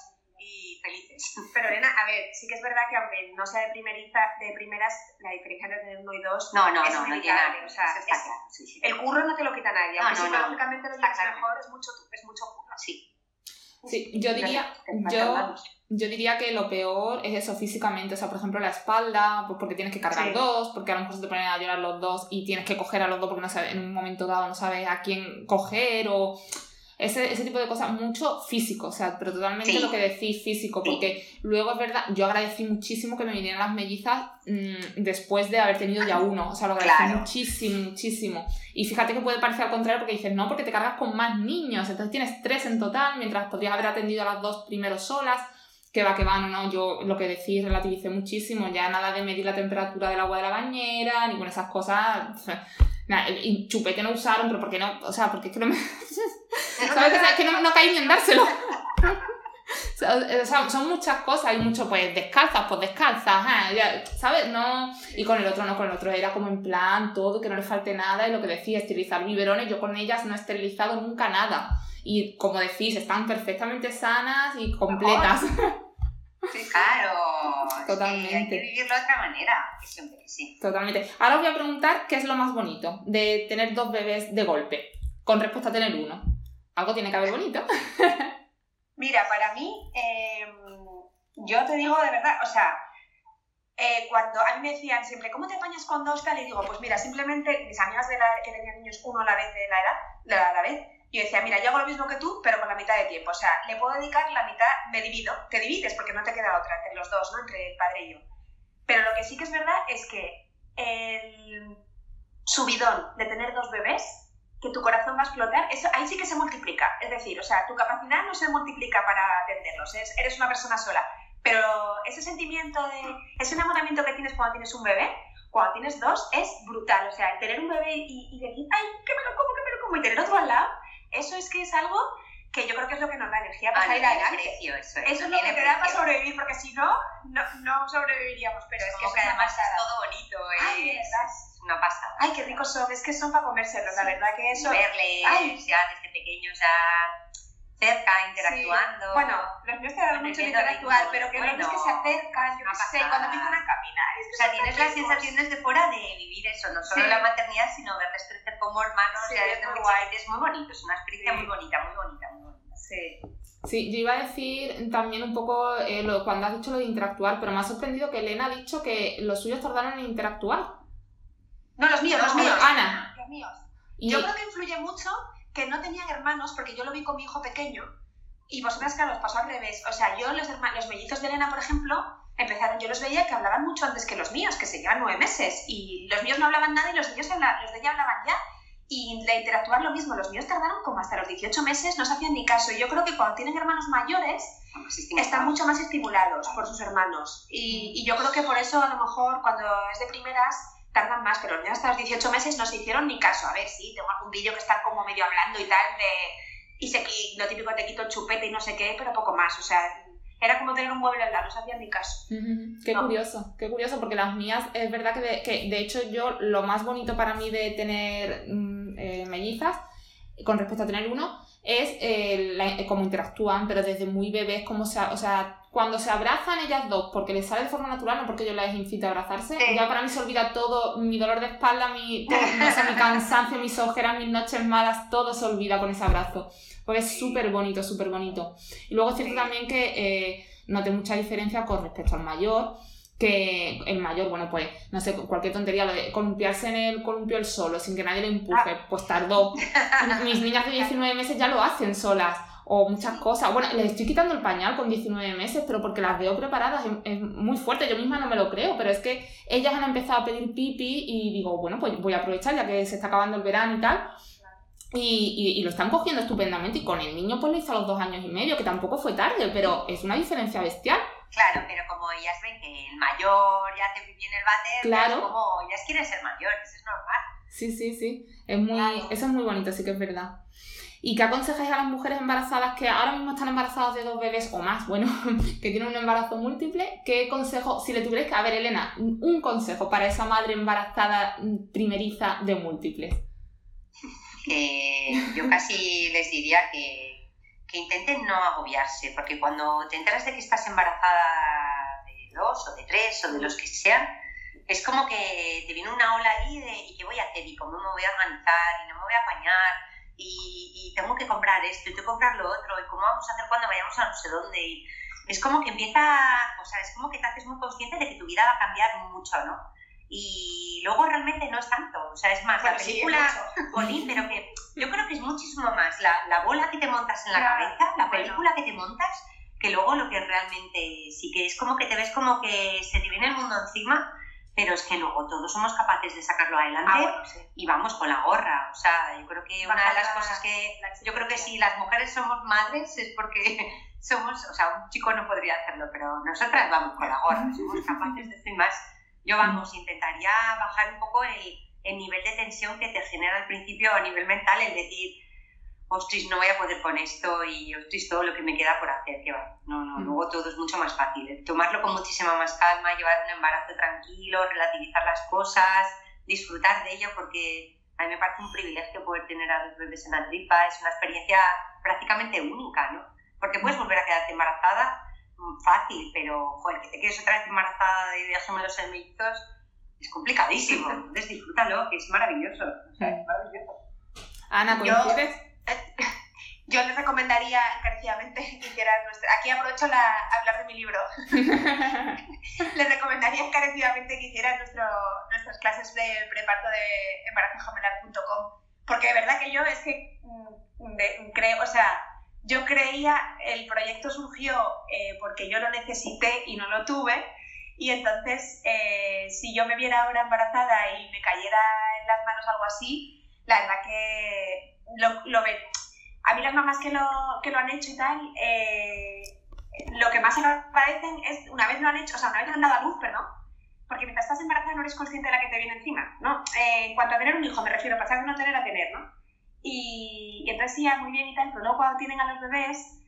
felices. <laughs> Pero Elena, a ver, sí que es verdad que aunque no sea de, primeriza, de primeras, la diferencia entre uno y dos No, no, es no, no tiene inevitable. nada. O sea, es- claro. Sí, sí. el curro no te lo quita nadie. No, Aunque psicológicamente lo mejor, es mucho, es mucho curro. Sí. Sí, yo diría, yo, yo diría que lo peor es eso físicamente, o sea, por ejemplo, la espalda, pues porque tienes que cargar Sí. dos, porque a lo mejor se te ponen a llorar los dos y tienes que coger a los dos porque no sabes, en un momento dado no sabes a quién coger o ese, ese tipo de cosas, mucho físico, o sea, pero totalmente Sí. lo que decís físico, Sí. porque luego es verdad, yo agradecí muchísimo que me vinieran las mellizas mm, después de haber tenido ya uno, o sea, lo agradecí Claro. muchísimo, muchísimo. Y fíjate que puede parecer al contrario porque dices, no, porque te cargas con más niños, entonces tienes tres en total, mientras podrías haber atendido a las dos primeros solas, que va, que va, no, no, yo lo que decís relativicé muchísimo, ya nada de medir la temperatura del agua de la bañera, ni con esas cosas, <laughs> nada, y chupete no usaron, pero porque no, o sea, porque es que no me... <laughs> ¿Sabes? O sea, es que no, no caí ni en dárselo. O sea, sea, son muchas cosas, hay mucho, pues descalzas, pues descalzas, ¿sabes? No, y con el otro no, con el otro era como en plan todo, que no le falte nada, y lo que decía, esterilizar biberones, yo con ellas no he esterilizado nunca nada. Y como decís, están perfectamente sanas y completas. <laughs> Claro. sí, hay Totalmente. que vivirlo de otra manera. Que siempre que sí. Totalmente. Ahora os voy a preguntar qué es lo más bonito de tener dos bebés de golpe, con respuesta a tener uno. Algo tiene que haber bonito. <laughs> Mira, para mí, eh, yo te digo de verdad, o sea, eh, cuando a mí me decían siempre, ¿cómo te apañas con dos tal? Y digo, pues mira, simplemente mis amigas de la, que tenían niños uno a la vez de la edad, de la, a la vez, yo decía, mira, yo hago lo mismo que tú, pero con la mitad de tiempo. O sea, le puedo dedicar la mitad, me divido, te divides porque no te queda otra entre los dos, ¿no? Entre el padre y yo. Pero lo que sí que es verdad es que el subidón de tener dos bebés, que tu corazón va a explotar, eso, ahí sí que se multiplica. Es decir, o sea, tu capacidad no se multiplica para atenderlos, es- eres una persona sola. Pero ese sentimiento de, ese enamoramiento que tienes cuando tienes un bebé, cuando tienes dos, es brutal. O sea, el tener un bebé y, y decir, ay, que me lo como, que me lo como, y tener otro al lado, eso es que es algo que yo creo que es lo que nos da energía para salir adelante. precio eso. Eso es lo que te da para sobrevivir, porque si no, no, no sobreviviríamos. Pero es que es que una además es todo bonito. Ay, es, una pasada. Ay, qué ricos son, es que son para comérselos, la Sí. verdad que eso... Verles Ay. ya desde pequeños ya cerca, interactuando. Bueno, los míos te dan mucho en Aprendiendo interactuar, ritmos. pero que Bueno, no es que se acercan, yo qué sé, cuando empiezan a caminar. es que O sea, tienes las sensaciones de fuera de vivir eso, no solo Sí. la maternidad, sino verles crecer como hermanos, Sí, ya desde muy guay. guay. Es muy bonito, es una experiencia Sí. muy bonita, muy bonita, muy bonita. Sí. Sí, yo iba a decir también un poco eh, lo, cuando has dicho lo de interactuar, pero me ha sorprendido que Elena ha dicho que los suyos tardaron en interactuar. No, los míos, los míos. Ana. Los míos. Y Yo creo que influye mucho que no tenían hermanos, porque yo lo vi con mi hijo pequeño, y vosotras, claro, os pasó al revés. O sea, yo, los, herma- los mellizos de Elena, por ejemplo, empezaron, yo los veía que hablaban mucho antes que los míos, que se llevan nueve meses, y los míos no hablaban nada y los, habla- los de ella hablaban ya. Y la interactuar lo mismo, los míos tardaron como hasta los 18 meses, no se hacían ni caso. Y yo creo que cuando tienen hermanos mayores, están mucho más estimulados por sus hermanos. Y, y yo creo que por eso a lo mejor cuando es de primeras tardan más, pero los niños hasta los 18 meses no se hicieron ni caso. A ver, sí, tengo algún vídeo que están como medio hablando y tal, de, y, se, y lo típico te quito el chupete y no sé qué, pero poco más. O sea, era como tener un mueble al lado, no se hacían ni caso. Qué No. curioso, qué curioso, porque las mías es verdad que de, que de hecho yo lo más bonito para mí de tener mm, eh, mellizas, con respecto a tener uno, es eh, la- cómo interactúan, pero desde muy bebés, cómo se, o sea, cuando se abrazan ellas dos, porque les sale de forma natural, no porque yo las incite a abrazarse, Sí. ya para mí se olvida todo, mi dolor de espalda, mi, mi <laughs> cansancio, mis ojeras, mis noches malas, todo se olvida con ese abrazo. Porque es súper bonito, súper bonito. Y luego es cierto también que eh, noté mucha diferencia con respecto al mayor, que el mayor, bueno, pues, no sé, cualquier tontería, lo de columpiarse en el columpio el solo, sin que nadie le empuje, Ah. pues tardó. <laughs> Mis niñas de 19 meses ya lo hacen solas, o muchas cosas. Bueno, les estoy quitando el pañal con 19 meses, pero porque las veo preparadas, es, es muy fuerte, yo misma no me lo creo, pero es que ellas han empezado a pedir pipi y digo, bueno, pues voy a aprovechar ya que se está acabando el verano y tal. Y, y- y lo están cogiendo estupendamente y con el niño pues lo hizo a los dos años y medio, que tampoco fue tarde, pero es una diferencia bestial. Claro, pero como ellas ven que el mayor ya hace pipí en el váter, Claro. pues como ellas quieren ser mayores, es normal. Sí, sí, sí. Es muy, Claro. Eso es muy bonito, sí que es verdad. ¿Y qué aconsejáis a las mujeres embarazadas que ahora mismo están embarazadas de dos bebés o más? Bueno, <laughs> que tienen un embarazo múltiple. ¿Qué consejo, si le tuvierais que... A ver, Elena, un consejo para esa madre embarazada primeriza de múltiples. que <laughs> yo casi les diría que, que intenten no agobiarse, porque cuando te enteras de que estás embarazada de dos o de tres o de los que sean, es como que te viene una ola ahí de ¿y qué voy a hacer? ¿Y cómo me voy a organizar? ¿Y no me voy a apañar? ¿Y, y tengo que comprar esto? ¿Y tengo que comprar lo otro? ¿Y cómo vamos a hacer cuando vayamos a no sé dónde? Y es como que empieza, o sea, es como que te haces muy consciente de que tu vida va a cambiar mucho, ¿no? Y luego realmente no es tanto, o sea, es más, la Bueno, película... pero que yo creo que es muchísimo más la, la bola que te montas en la Claro, cabeza, la bueno. película que te montas, que luego lo que realmente sí que es como que te ves como que se te viene el mundo encima, pero es que luego todos somos capaces de sacarlo adelante Ah, bueno, sí. y vamos con la gorra. O sea, yo creo que una de las la- cosas que la yo creo que si las mujeres somos madres es porque <laughs> somos, o sea, un chico no podría hacerlo, pero nosotras vamos con la gorra, somos capaces de hacer más. Yo, vamos, intentaría bajar un poco el, el nivel de tensión que te genera al principio a nivel mental, el decir, ostras, no voy a poder con esto y ostras, todo lo que me queda por hacer, que va. No, no, Mm. luego todo es mucho más fácil. Tomarlo con muchísima más calma, llevar un embarazo tranquilo, relativizar las cosas, disfrutar de ello, porque a mí me parece un privilegio poder tener a los bebés en la tripa, es una experiencia prácticamente única, ¿no? Porque puedes volver a quedarte embarazada mm, fácil, pero, joder, que te quedes otra vez embarazada de gemelos mellizos es complicadísimo. Entonces disfrútalo, que es maravilloso. O sea, es maravilloso. Ana, Yo- ¿coincides? <laughs> Yo les recomendaría encarecidamente que hicieran nuestra... Aquí aprovecho la... hablar de mi libro. <laughs> les recomendaría encarecidamente que hicieran nuestro, nuestras clases de preparto de embarazogemelar.com porque de verdad que yo es que mm, de- creo, o sea, yo creía, el proyecto surgió eh, porque yo lo necesité y no lo tuve y entonces eh, si yo me viera ahora embarazada y me cayera en las manos algo así, la verdad que lo, lo ve. A mí las mamás que lo, que lo han hecho y tal, eh, lo que más se agradecen es, una vez lo han hecho, o sea, una vez han dado a luz, perdón, porque mientras estás embarazada no eres consciente de la que te viene encima, ¿no? Eh, en cuanto a tener un hijo, me refiero, pasar de no tener a tener, ¿no? Y, entonces sí, ya, muy bien y tal, pero luego cuando tienen a los bebés,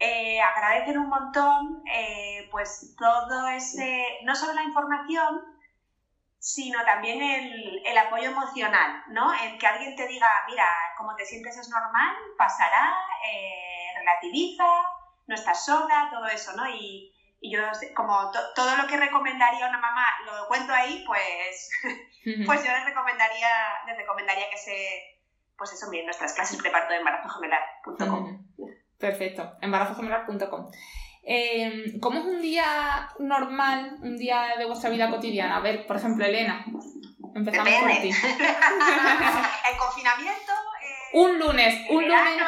eh, agradecen un montón, eh, pues todo ese, no solo la información, sino también el, el apoyo emocional, ¿no? El que alguien te diga, mira, como te sientes es normal, pasará, eh, relativiza, no estás sola, todo eso, ¿no? Y, y yo, como to- todo lo que recomendaría a una mamá lo cuento ahí, pues, pues yo les recomendaría, les recomendaría que se, pues eso, miren nuestras clases preparto de embarazogemelar.com. Ujú. Perfecto, embarazogemelar.com. Eh, ¿Cómo es un día normal, un día de vuestra vida cotidiana? A ver, por ejemplo, Elena, empezamos por ti. <laughs> En confinamiento, eh, Un lunes, <laughs> un lunes,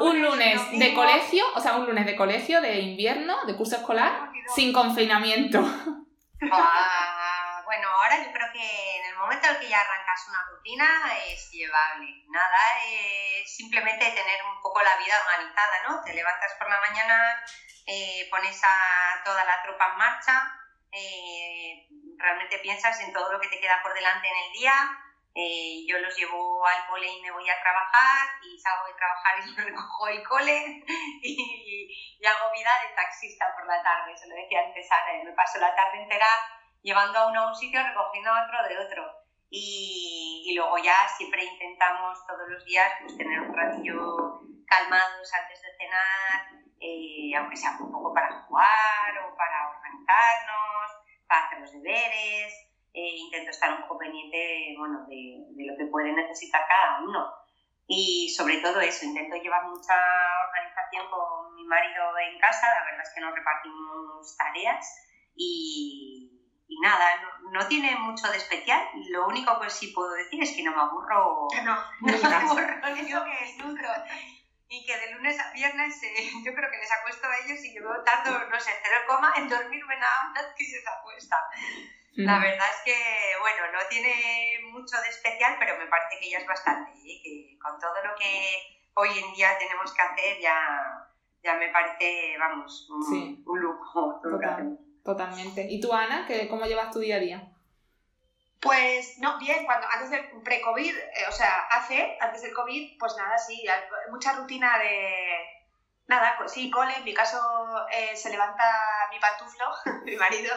un lunes de colegio, o sea, un lunes de colegio, de invierno, de curso escolar, sin confinamiento. Ah, bueno, ahora yo creo que en el momento en el que ya arrancas una rutina es llevable. Nada, es simplemente tener un poco la vida organizada, ¿no? Te levantas por la mañana, eh, pones a toda la tropa en marcha, eh, realmente piensas en todo lo que te queda por delante en el día. eh, yo los llevo al cole y me voy a trabajar y salgo de trabajar y <laughs> recojo el cole y, y hago vida de taxista por la tarde, se lo decía antes Ana, y me paso la tarde entera llevando a uno a un sitio, recogiendo a otro de otro. Y, y luego ya siempre intentamos todos los días pues, tener un ratillo calmados antes de cenar, eh, aunque sea un poco para jugar o para organizarnos, para hacer los deberes. eh, intento estar un poco pendiente bueno, de, de lo que puede necesitar cada uno. Y sobre todo eso, intento llevar mucha organización con mi marido en casa, la verdad es que nos repartimos tareas y, y nada, no, no, tiene mucho de especial. Lo único que sí puedo decir es que no me aburro. No, <laughs> no me aburro, digo que nunca. Y que de lunes a viernes eh, yo creo que les acuesto a ellos y yo tardo, no sé, cero coma en dormirme nada más que ellos acuestan. La verdad es que, bueno, no tiene mucho de especial, pero me parece que ya es bastante, ¿eh? que con todo lo que hoy en día tenemos que hacer ya, ya me parece, vamos, un, Sí. un lujo. todo que. Totalmente. ¿Y tú, Ana, ¿qué, cómo llevas tu día a día? Pues no, bien, cuando antes del pre-COVID, eh, o sea, hace, antes del COVID, pues nada, sí, mucha rutina de. Nada, pues sí, cole, en mi caso eh, se levanta mi pantuflo, <laughs> mi marido,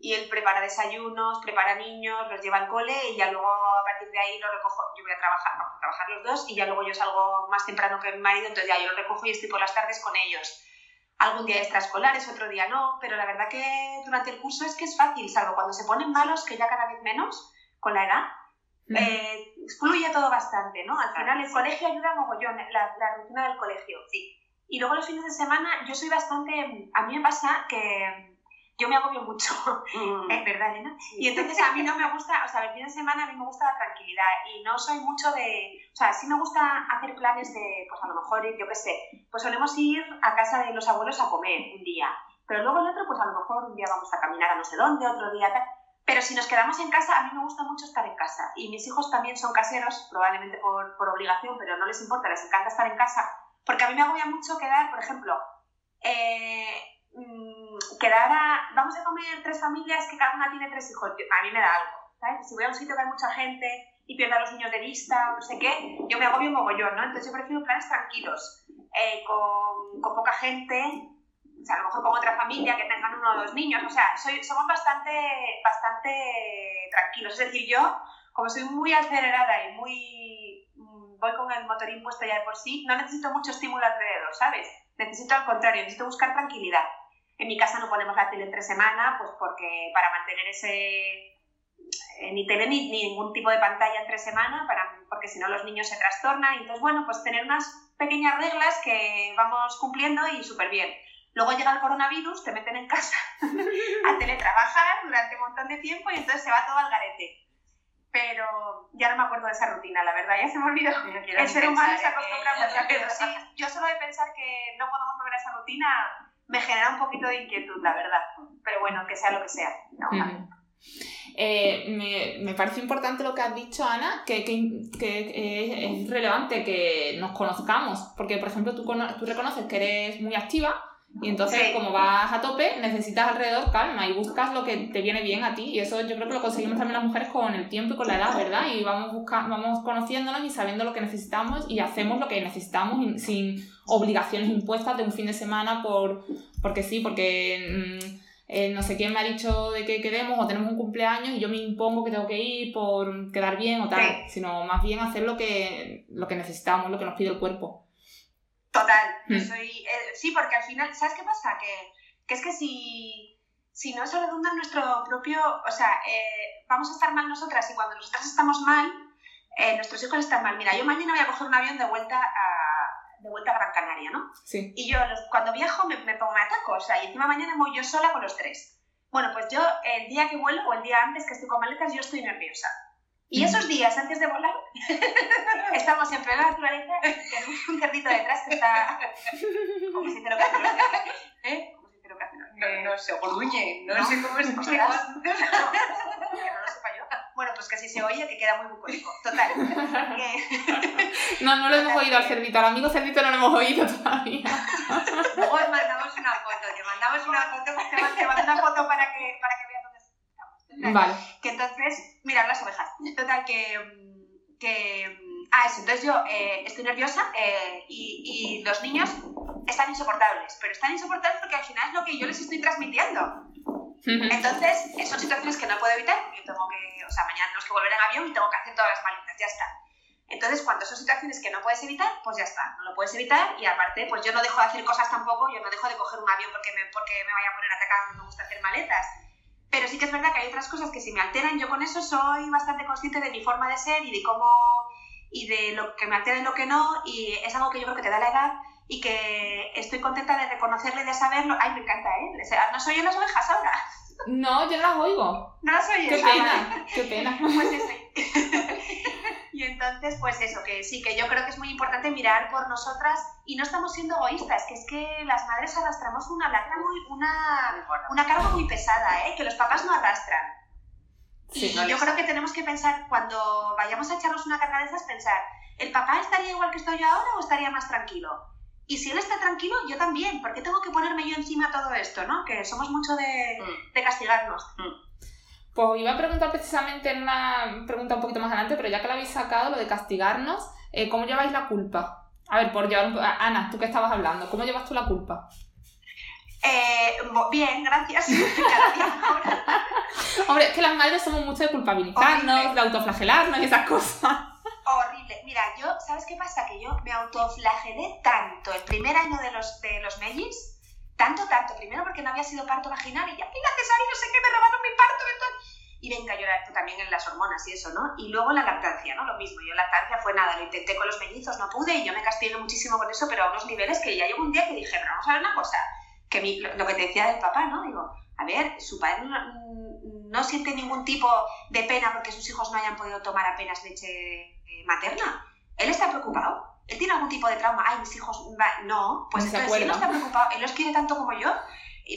y él prepara desayunos, prepara niños, los lleva al cole y ya luego a partir de ahí lo recojo, yo voy a trabajar, vamos a trabajar los dos y ya luego yo salgo más temprano que mi marido, entonces ya yo lo recojo y estoy por las tardes con ellos. Algún día extraescolares, otro día no, pero la verdad que durante el curso es que es fácil, salvo cuando se ponen malos, que ya cada vez menos con la edad, eh, fluye todo bastante, ¿no? Al final el colegio ayuda mogollón, la, la rutina del colegio, sí. Y luego los fines de semana yo soy bastante, a mí me pasa que yo me agobio mucho, Mm. es verdad, Elena. Y entonces a mí no me gusta, o sea, el fin de semana a mí me gusta la tranquilidad y no soy mucho de, o sea, sí me gusta hacer planes de, pues a lo mejor, yo qué sé, pues solemos ir a casa de los abuelos a comer un día, pero luego el otro, pues a lo mejor un día vamos a caminar a no sé dónde, otro día tal. Pero si nos quedamos en casa, a mí me gusta mucho estar en casa. Y mis hijos también son caseros, probablemente por, por obligación, pero no les importa, les encanta estar en casa. Porque a mí me agobia mucho quedar, por ejemplo, eh, mm, quedar a... Vamos a comer tres familias que cada una tiene tres hijos. A mí me da algo, ¿sabes? Si voy a un sitio que hay mucha gente y pierdo a los niños de vista no sé qué, yo me agobio mogollón, ¿no? Entonces yo prefiero planes tranquilos, eh, con, con poca gente, o sea, a lo mejor con otra familia que tengan uno o dos niños, o sea, soy, somos bastante, bastante tranquilos. Es decir, yo, como soy muy acelerada y muy... mm, voy con el motorín puesto ya de por sí, no necesito mucho estímulo alrededor, ¿sabes? Necesito al contrario, necesito buscar tranquilidad. En mi casa no ponemos la tele entre semana, pues porque para mantener ese... eh, ni tele ni, ni ningún tipo de pantalla entre semana, para, porque si no los niños se trastornan. Entonces, bueno, pues tener unas pequeñas reglas que vamos cumpliendo y súper bien. Luego llega el coronavirus, te meten en casa <laughs> a teletrabajar durante un montón de tiempo y entonces se va todo al garete. Pero ya no me acuerdo de esa rutina, la verdad, ya se me olvidó. No El ser humano se acostumbra mucho, sí, yo solo de pensar que no podemos volver a esa rutina me genera un poquito de inquietud, la verdad. Pero bueno, que sea lo que sea. No. Eh, me, me parece importante lo que has dicho, Ana, que, que- eh, es relevante que nos conozcamos, porque por ejemplo tú, tú reconoces que eres muy activa y entonces Sí. como vas a tope necesitas alrededor calma y buscas lo que te viene bien a ti y eso yo creo que lo conseguimos también las mujeres con el tiempo y con la edad, ¿verdad? Y vamos, busca- vamos conociéndonos y sabiendo lo que necesitamos y hacemos lo que necesitamos sin obligaciones impuestas de un fin de semana por porque sí, porque... mm, eh, no sé quién me ha dicho de que quedemos o tenemos un cumpleaños y yo me impongo que tengo que ir por quedar bien o tal, Sí. sino más bien hacer lo que, lo que necesitamos, lo que nos pide el cuerpo. Total, yo Mm. soy... eh, sí, porque al final, ¿sabes qué pasa? Que, que es que si, si no se redunda en nuestro propio... O sea, eh, vamos a estar mal nosotras y cuando nosotras estamos mal, eh, nuestros hijos están mal. Mira, yo mañana voy a coger un avión de vuelta a, de vuelta a Gran Canaria, ¿no? Sí. Y yo los- cuando viajo me, me pongo me ataco, o sea, y encima mañana voy yo sola con los tres. Bueno, pues yo el día que vuelo o el día antes que estoy con maletas, yo estoy nerviosa. Y Mm. esos días antes de volar, <laughs> estamos en plena naturaleza, y tenemos un cerdito detrás que está... ¿Cómo se dice lo que cerdos? ¿Eh? ¿Cómo se dice lo que hacen los No, no sé, no, No. sé cómo es. <laughs> Ostras. No, que no lo sepa yo. Bueno, pues que si se oye, que queda muy bucólico. Total. que- <laughs> No, no lo hemos oído al cerdito, al amigo cerdito no lo hemos oído todavía. Luego os mandamos una foto, te mandamos una foto, te mando una foto para que, para que veas Vale. Que entonces, mirad las ovejas. Total, que. que ah, eso, entonces yo eh, estoy nerviosa eh, y, y los niños están insoportables, pero están insoportables porque al final es lo que yo les estoy transmitiendo. Entonces, son situaciones que no puedo evitar, yo tengo que, o sea, mañana tenemos que volver en avión y tengo que hacer todas las maletas, ya está. Entonces, cuando son situaciones que no puedes evitar, pues ya está, no lo puedes evitar y aparte, pues yo no dejo de hacer cosas tampoco, yo no dejo de coger un avión porque me, porque me vaya a poner atacado, no me gusta hacer maletas. Pero sí que es verdad que hay otras cosas que si me alteran, yo con eso soy bastante consciente de mi forma de ser y de cómo, y de lo que me altera y lo que no, y es algo que yo creo que te da la edad y que estoy contenta de reconocerlo y de saberlo. Ay, me encanta, ¿eh? ¿No soy en las ovejas ahora? No, yo no las oigo. No las oyes. Qué Ah, pena, <laughs> qué pena. Pues eso. <laughs> y entonces, pues eso, que sí, que yo creo que es muy importante mirar por nosotras y no estamos siendo egoístas, que es que las madres arrastramos una lacra muy, una, una carga muy pesada, ¿eh? que los papás no arrastran. Sí, y no yo creo que tenemos que pensar, cuando vayamos a echarnos una carga de esas, pensar, ¿el papá estaría igual que estoy yo ahora o estaría más tranquilo? Y si él está tranquilo, yo también, porque tengo que ponerme yo encima todo esto, ¿no? Que somos mucho de, Mm. de castigarnos. Pues iba a preguntar precisamente en una pregunta un poquito más adelante, pero ya que la habéis sacado, lo de castigarnos, eh, ¿cómo lleváis la culpa? A ver, por llevar un Ana, tú que estabas hablando, ¿cómo llevas tú la culpa? Eh, bien, gracias. <laughs> Hombre, es que las madres somos mucho de culpabilizarnos, Horrible. de autoflagelarnos y esas cosas. Horrible. Mira, yo, ¿sabes qué pasa? Que yo me autoflagelé tanto el primer año de los, de los mellis, tanto, tanto. Primero porque no había sido parto vaginal y ya, mira, cesárea, no sé qué, me robaron mi parto. entonces- Y venga, yo era- también en las hormonas y eso, ¿no? Y luego la lactancia, ¿no? Lo mismo. Yo lactancia fue nada, lo intenté con los mellizos, no pude y yo me castigué muchísimo con eso, pero a unos niveles que ya llegó un día que dije, pero vamos a ver una cosa, que mi- lo, lo que te decía del papá, ¿no? Digo, a ver, su padre no, no siente ningún tipo de pena porque sus hijos no hayan podido tomar apenas leche eh, materna. Él está preocupado. Él tiene algún tipo de trauma. Ay, mis hijos. No, pues entonces si él no está preocupado. Él los quiere tanto como yo.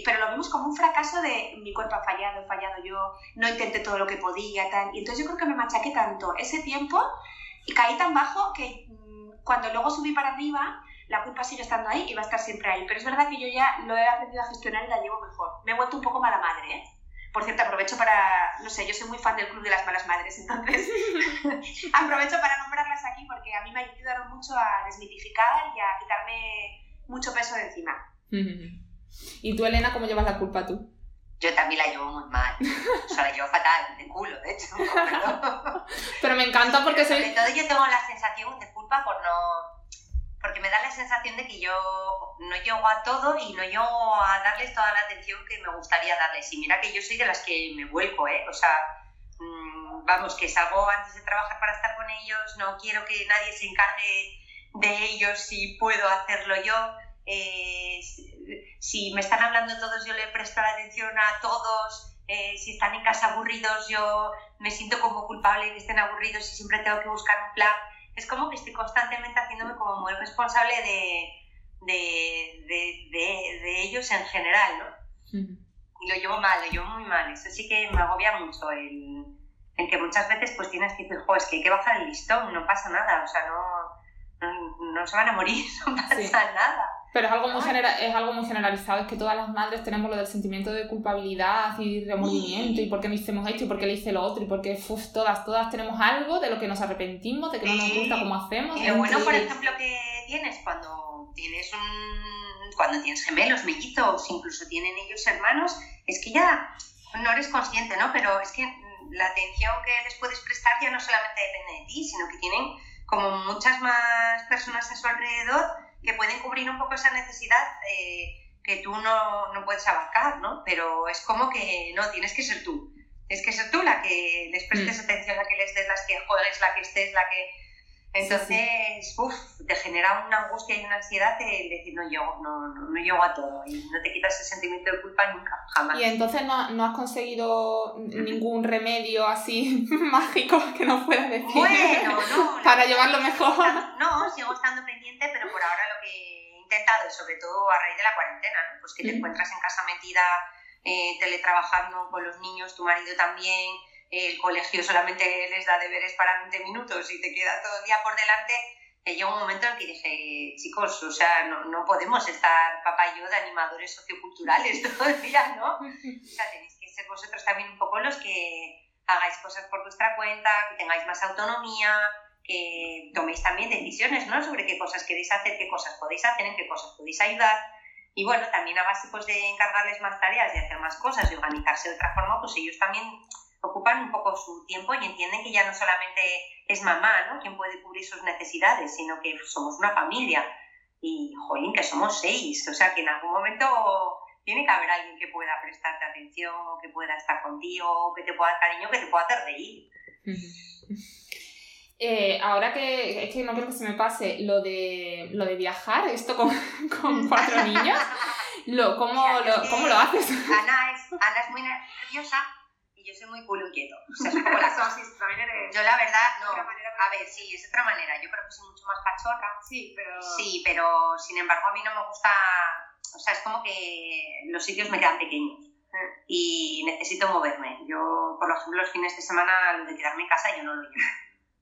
Pero lo vimos como un fracaso de mi cuerpo ha fallado, he fallado yo, no intenté todo lo que podía, tal. Y entonces yo creo que me machaqué tanto ese tiempo y caí tan bajo que mm, cuando luego subí para arriba, la culpa sigue estando ahí y va a estar siempre ahí. Pero es verdad que yo ya lo he aprendido a gestionar y la llevo mejor. Me he vuelto un poco mala madre, ¿eh? Por cierto, aprovecho para, no sé, yo soy muy fan del Club de las Malas Madres, entonces <laughs> aprovecho para nombrarlas aquí porque a mí me ayudaron mucho a desmitificar y a quitarme mucho peso de encima. <laughs> ¿Y tú, Elena, cómo llevas la culpa tú? Yo también la llevo muy mal. O sea, la llevo fatal, de culo, de hecho. <laughs> Pero, Pero me encanta porque sobre soy... todo yo tengo la sensación de culpa por no... Porque me da la sensación de que yo no llego a todo y no llego a darles toda la atención que me gustaría darles. Y mira que yo soy de las que me vuelco, ¿eh? O sea, mm, vamos, que salgo antes de trabajar para estar con ellos, no quiero que nadie se encargue de ellos si puedo hacerlo yo. Eh, si- me están hablando todos, yo le presto la atención a todos. Eh, si están en casa aburridos, yo me siento como culpable de que estén aburridos y siempre tengo que buscar un plan. Es como que estoy constantemente haciéndome como muy responsable de, de, de, de- de ellos en general, ¿no? Y lo llevo mal, lo llevo muy mal. Eso sí que me agobia mucho el, el que muchas veces pues tienes que decir, jo, es que hay que bajar el listón, no pasa nada, o sea, no, no, no se van a morir, <laughs> no pasa Sí. nada. Pero es algo, muy genera- es algo muy generalizado, es que todas las madres tenemos lo del sentimiento de culpabilidad y remordimiento, y por qué no hicimos esto, y por qué le hice lo otro, y porque uf, todas, todas tenemos algo de lo que nos arrepentimos, de que no nos gusta cómo hacemos. Lo bueno, por ejemplo, que tienes cuando tienes un cuando tienes gemelos, mellizos, incluso tienen ellos hermanos, es que ya no eres consciente, ¿no? Pero es que la atención que les puedes prestar ya no solamente depende de ti, sino que tienen como muchas más personas a su alrededor que pueden cubrir un poco esa necesidad eh, que tú no, no puedes abarcar, ¿no? Pero es como que no, tienes que ser tú. Tienes que ser tú la que les prestes atención, la que les des, las que juegues, la que estés, la que... Entonces, uff, te genera una angustia y una ansiedad el decir no llego, no, no, no llego a todo y no te quitas ese sentimiento de culpa nunca, jamás. Y entonces no, no has conseguido ningún remedio así <laughs> mágico que nos puedas decir Bueno, no. <laughs> para llevarlo mejor. No, sigo estando pendiente, pero por ahora lo que he intentado, y sobre todo a raíz de la cuarentena, ¿no? pues que te encuentras en casa metida, eh, teletrabajando con los niños, tu marido también, el colegio solamente les da deberes para 20 minutos y te queda todo el día por delante, que llega un momento en que dije, chicos, o sea, no, no podemos estar papá y yo de animadores socioculturales <laughs> todo el día, ¿no? <laughs> O sea, tenéis que ser vosotros también un poco los que hagáis cosas por vuestra cuenta, que tengáis más autonomía, que toméis también decisiones, ¿no? Sobre qué cosas queréis hacer, qué cosas podéis hacer, en qué cosas podéis ayudar. Y bueno, también a base pues, de encargarles más tareas, de hacer más cosas, de organizarse de otra forma, pues ellos también ocupan un poco su tiempo y entienden que ya no solamente es mamá, ¿no? Quien puede cubrir sus necesidades, sino que somos una familia. Y, jolín, que somos seis. O sea, que en algún momento tiene que haber alguien que pueda prestarte atención, que pueda estar contigo, que te pueda dar cariño, que te pueda hacer reír. Eh, ahora que es que no quiero que se me pase lo de lo de viajar, esto con, <laughs> con cuatro <laughs> niños, lo, ¿cómo, Mira, lo, es ¿cómo lo haces? Ana es Ana es muy nerviosa y yo soy muy culo inquieto. O sea, es un poco la <laughs> también eres... Yo la verdad, no. A ver, sí, es otra manera. Yo creo que soy mucho más cachorra. Sí, pero... Sí, pero sin embargo a mí no me gusta, o sea, es como que los sitios me quedan pequeños y necesito moverme. Yo, por ejemplo, los fines de semana, lo de quedarme en casa, yo no lo llevo.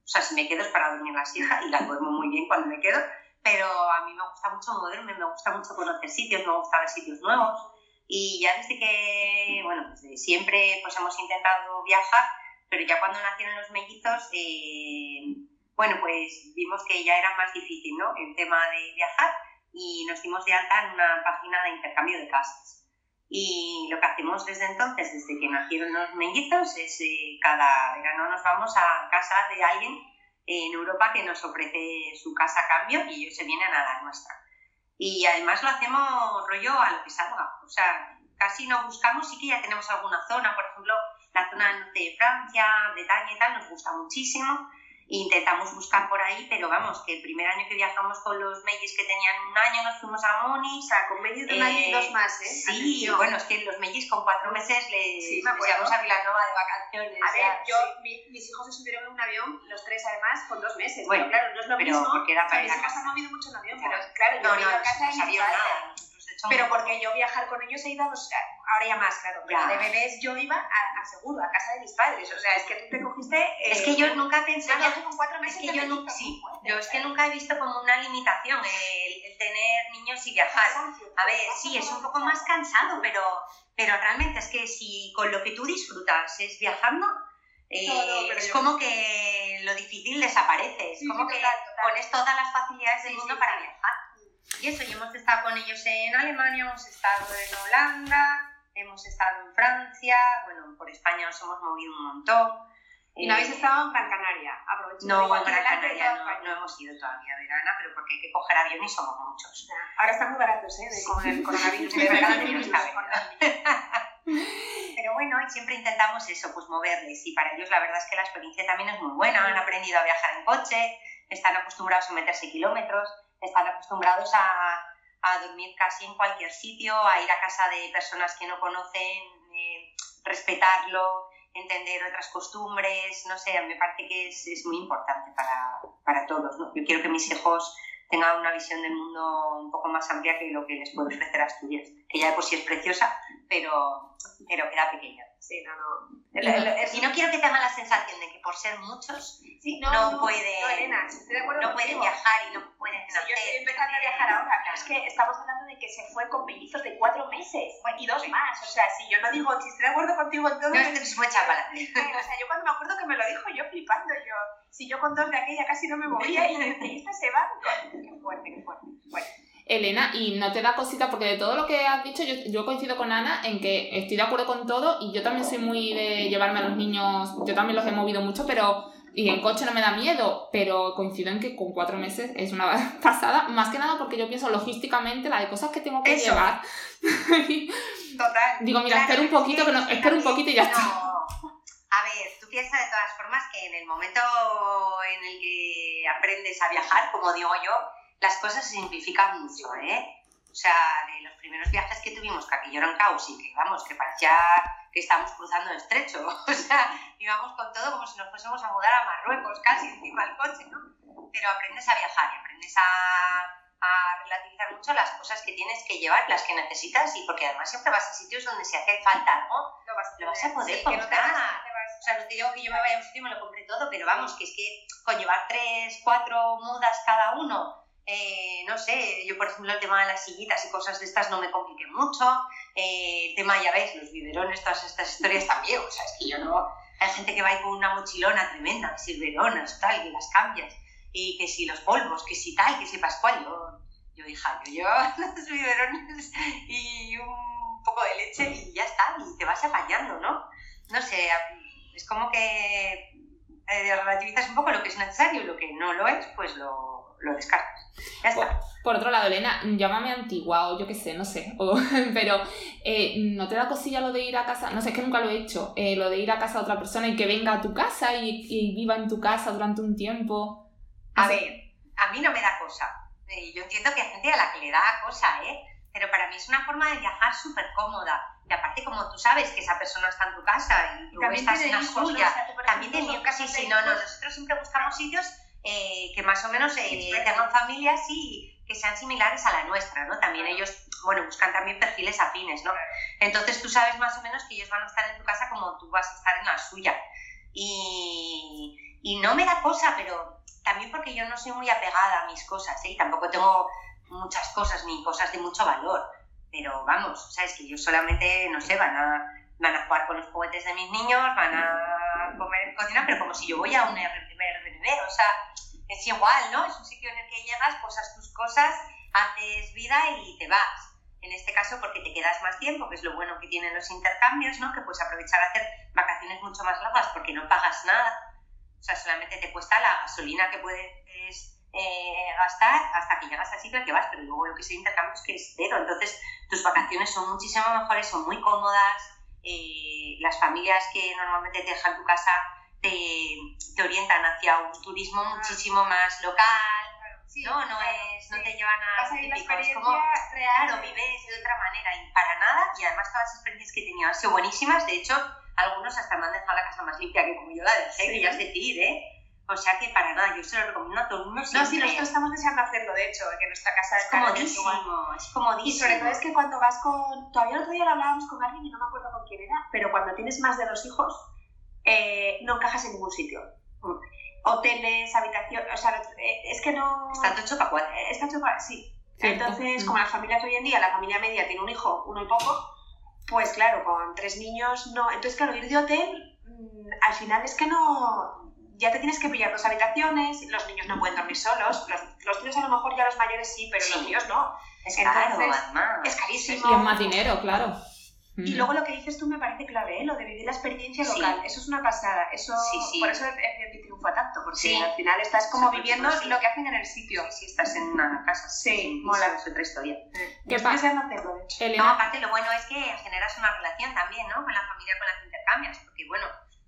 O sea, si me quedo es para dormir la siesta y la duermo muy bien cuando me quedo, pero a mí me gusta mucho moverme, me gusta mucho conocer sitios, me gusta ver sitios nuevos y ya desde que, bueno, desde siempre pues hemos intentado viajar, pero ya cuando nacieron los mellizos, eh, bueno, pues vimos que ya era más difícil, ¿no? El tema de viajar y nos dimos de alta en una página de intercambio de casas. Y lo que hacemos desde entonces, desde que nacieron los mellizos, es eh, cada verano nos vamos a casa de alguien en Europa que nos ofrece su casa a cambio y ellos se vienen a la nuestra. Y además lo hacemos rollo a lo que salga. O sea, casi no buscamos, sí que ya tenemos alguna zona, por ejemplo, la zona norte de Francia, Bretaña y tal, nos gusta muchísimo. Intentamos buscar por ahí, pero vamos, que el primer año que viajamos con los Mellis que tenían un año, nos fuimos a Moni, O sea, con medio de un año y Eh, dos más, ¿eh? Sí, Atención. bueno, es que los Mellis con cuatro meses les, Sí, me les acuerdo. llevamos a Vilanova de vacaciones. A ver, yo, mi- mis hijos se subieron en un avión, los tres además, con dos meses. Bueno, pero claro, no es lo pero mismo. porque era o sea, para mis hijos han movido mucho en avión, Ya. pero claro, yo no, no, ido a casa de no mis sabía padres. nada. Pero porque yo viajar con ellos he ido a los... Ahora ya más, claro. Pero Ya. de bebés yo iba a, a seguro, a casa de mis padres. O sea, es que tú te cogiste... eh, Es que yo nunca Yo viajé con cuatro Es meses que de yo, nunca, sí, fuerte, yo es que nunca he visto como una limitación el, el tener niños y viajar. A ver, sí, es un poco más cansado, pero, pero realmente es que si con lo que tú disfrutas es viajando, eh, No, no, pero es como que lo difícil desaparece. Es Sí, como sí, que total, total. pones todas las facilidades del Sí, mundo para viajar. Y eso, y hemos estado con ellos en Alemania, hemos estado en Holanda, hemos estado en Francia, bueno, por España nos hemos movido un montón. Y no habéis Eh, estado en Gran Canaria. Aprovecho no, en de Gran de Canaria no, no hemos ido todavía verana, pero porque hay que coger avión y somos muchos. Ahora están muy baratos, ¿eh? De- Con el coronavirus. <laughs> Virus, cabeza. con el- <laughs> Pero bueno, siempre intentamos eso, pues moverles. Y para ellos la verdad es que la experiencia también es muy buena. Han aprendido a viajar en coche, están acostumbrados a meterse kilómetros, están acostumbrados a, a dormir casi en cualquier sitio, a ir a casa de personas que no conocen, eh, respetarlo, entender otras costumbres. No sé, me parece que es, es muy importante para, para todos. Yo quiero que mis hijos tengan una visión del mundo un poco más amplia que lo que les puede ofrecer Asturias, que ya de por sí es preciosa, pero, pero queda pequeña. Sí, no, no. Y El- el- el- y no quiero que tengan la sensación de que por ser muchos Sí, no puede- No, Elena, no pueden viajar y no pueden Sí, yo estoy empezando a viajar ahora, pero es que estamos hablando de que se fue con mellizos de cuatro meses y dos más. O sea, si yo no digo, si estoy de acuerdo contigo en todo, No, es muy chavala. o sea, yo cuando me acuerdo que me lo dijo, yo flipando, yo, si yo con dos de aquella casi no me <laughs> movía y esta se va, qué fuerte, qué fuerte. Bueno, Elena, y no te da cosita, porque de todo lo que has dicho, yo, yo coincido con Ana en que estoy de acuerdo con todo y yo también soy muy de llevarme a los niños, yo también los he movido mucho, pero. Y en coche no me da miedo, pero coincido en que con cuatro meses es una <laughs> pasada, más que nada porque yo pienso logísticamente la de cosas que tengo que Eso. llevar. <laughs> total. Digo, mira, espera un poquito, que no, espera un poquito y ya está. no. A ver, tú piensas de todas formas que en el momento en el que aprendes a viajar, como digo yo, las cosas se simplifican mucho, ¿eh? O sea, de los primeros viajes que tuvimos, que aquello era un caos y que, vamos, que parecía que estábamos cruzando el estrecho. <laughs> O sea, íbamos con todo como si nos fuésemos a mudar a Marruecos, casi encima del coche, ¿no? Pero aprendes a viajar y aprendes a, a relativizar mucho las cosas que tienes que llevar, las que necesitas, y porque además siempre vas a sitios donde si hace falta algo, Lo vas, lo vas a poder sí, que no te comprar. vas- vas- o sea, no te digo que yo me vaya a un sitio y me lo compré todo, pero vamos, que es que con llevar tres, cuatro mudas cada uno, eh, no sé, yo por ejemplo el tema de las sillitas y cosas de estas no me compliqué mucho, eh, el tema, ya ves, los biberones, todas estas historias también, o sea, es que yo no... Hay gente que va ahí con una mochilona tremenda, que si biberonas, tal, que las cambias, y que si los polvos, que si tal, que si pascual, yo, yo hija, yo llevo <laughs> los biberones y un poco de leche y ya está, y te vas apañando, ¿no? No sé, es como que eh, relativizas un poco lo que es necesario y lo que no lo es, pues lo, lo descartas. Ya Por, está. por otro lado, Elena, llámame antigua o yo qué sé, no sé. o- <laughs> pero eh, ¿no te da cosilla lo de ir a casa? No sé, es que nunca lo he hecho. eh, lo de ir a casa de otra persona y que venga a tu casa y, y viva en tu casa durante un tiempo. No A sé. ver, a mí no me da cosa. Eh, yo entiendo que hay gente a la que le da cosa, ¿eh? pero para mí es una forma de viajar súper cómoda. Y aparte, como tú sabes que esa persona está en tu casa y tú también estás en la suya, también son casi, sí, no, no, nosotros siempre buscamos sitios eh, que más o menos eh, tengan familias y que sean similares a la nuestra, ¿no? También ellos, bueno, buscan también perfiles afines, ¿no? Entonces tú sabes más o menos que ellos van a estar en tu casa como tú vas a estar en la suya. Y, y no me da cosa, pero también porque yo no soy muy apegada a mis cosas, ¿eh? Y tampoco tengo muchas cosas ni cosas de mucho valor. Pero vamos, sabes que yo solamente, no sé, van a, van a jugar con los juguetes de mis niños, van a comer en cocina, pero como si yo voy a un Airbnb, o sea, es igual, ¿no? Es un sitio en el que llegas, posas tus cosas, haces vida y te vas. En este caso porque te quedas más tiempo, que es lo bueno que tienen los intercambios, ¿no? Que puedes aprovechar a hacer vacaciones mucho más largas porque no pagas nada. O sea, solamente te cuesta la gasolina que puedes eh, gastar hasta que llegas al sitio al que vas, pero luego lo que es el intercambio es que es cero. Entonces, tus vacaciones son muchísimo mejores, son muy cómodas. Eh, las familias que normalmente te dejan tu casa te, te orientan hacia un turismo muchísimo más local. Sí, no, no claro, es, no sí. te llevan a típico, es como real. Claro, vives de otra manera y para nada. Y además todas las experiencias que he tenido han sido buenísimas. De hecho, algunos hasta me han dejado la casa más limpia que como yo la dejé, Sí. que ya es decir, ¿eh? O sea que para nada, yo se lo recomiendo a todo el mundo No, siempre. sí, nosotros estamos deseando hacerlo, de hecho, que nuestra casa es comodísimo, igual. es comodísimo. Y sobre todo es que cuando vas con. Todavía el otro día lo hablábamos con alguien y no me acuerdo con quién era, pero cuando tienes más de dos hijos, eh, no encajas en ningún sitio. Hoteles, habitaciones, o sea, eh, es que no. Está todo hecho para cuatro. eh, Está hecho para. Sí. Cierto. Entonces, Mm. como las familias hoy en día, la familia media tiene un hijo, uno y poco, pues claro, con tres niños no. Entonces, claro, ir de hotel, mm, al final es que no. Ya te tienes que pillar dos habitaciones, los niños no pueden dormir solos, los, los niños a lo mejor ya los mayores sí, pero Sí. los niños no. Es caro, Entonces, además. Es carísimo. Y es más dinero, claro. Y Mm. luego lo que dices tú me parece clave, ¿eh? lo de vivir la experiencia Sí. local. Eso es una pasada. Eso, Sí, sí. Por eso Airbnb triunfa tanto, porque Sí. al final estás como viviendo sí. lo que hacen en el sitio. Si estás en una casa, Sí, mola, es otra historia. ¿Qué Yo estoy pasa? deseando hacerlo, de hecho. No, aparte lo bueno es que generas una relación también, ¿no? Con la familia con la que intercambias, porque bueno,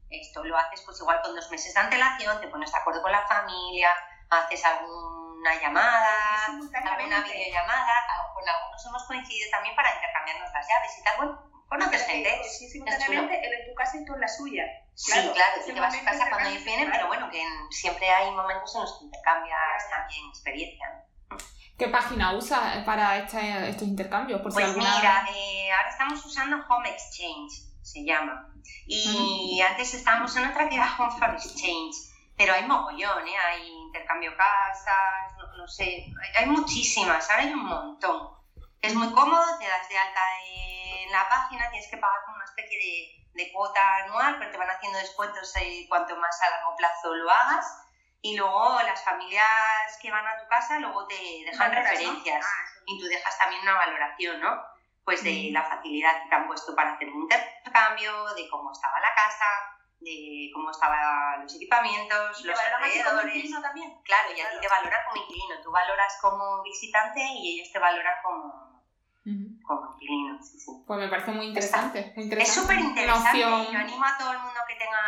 esto lo haces pues igual con dos meses de antelación, te pones de acuerdo con la familia, haces alguna llamada, alguna videollamada, con algunos hemos coincidido también para intercambiarnos las llaves y tal, bueno, conoces gente. Sí, simultáneamente, él en tu casa y tú en la suya. Sí, claro, tú te vas a casa cuando ellos vienen, claro. pero bueno, que en- siempre hay momentos en los que intercambias también experiencia. ¿qué página usas para este- estos intercambios? Por si Pues alguna... mira, eh, ahora estamos usando Home Exchange, se llama. Y antes estábamos en otra que era Home for Exchange. Pero hay mogollón, ¿eh? Hay intercambio casas, no, no sé, hay, hay muchísimas, ahora hay un montón. Es muy cómodo, te das de alta en la página, tienes que pagar como una especie de, de cuota anual, pero te van haciendo descuentos eh, cuanto más a largo plazo lo hagas. Y luego las familias que van a tu casa luego te dejan referencias Ah, y tú dejas también una valoración, ¿no? Pues de Mm. la facilidad que te han puesto para hacer un intercambio, de cómo estaba la casa, de cómo estaban los equipamientos, ¿Y te los como alrededores. inquilino también? Claro, y a ti Claro. te valoran como inquilino, tú valoras como visitante y ellos te valoran como, Ujú. como inquilino. Sí, sí. Pues me parece muy interesante. muy Es interesante. súper Una interesante. Yo animo a todo el mundo que tenga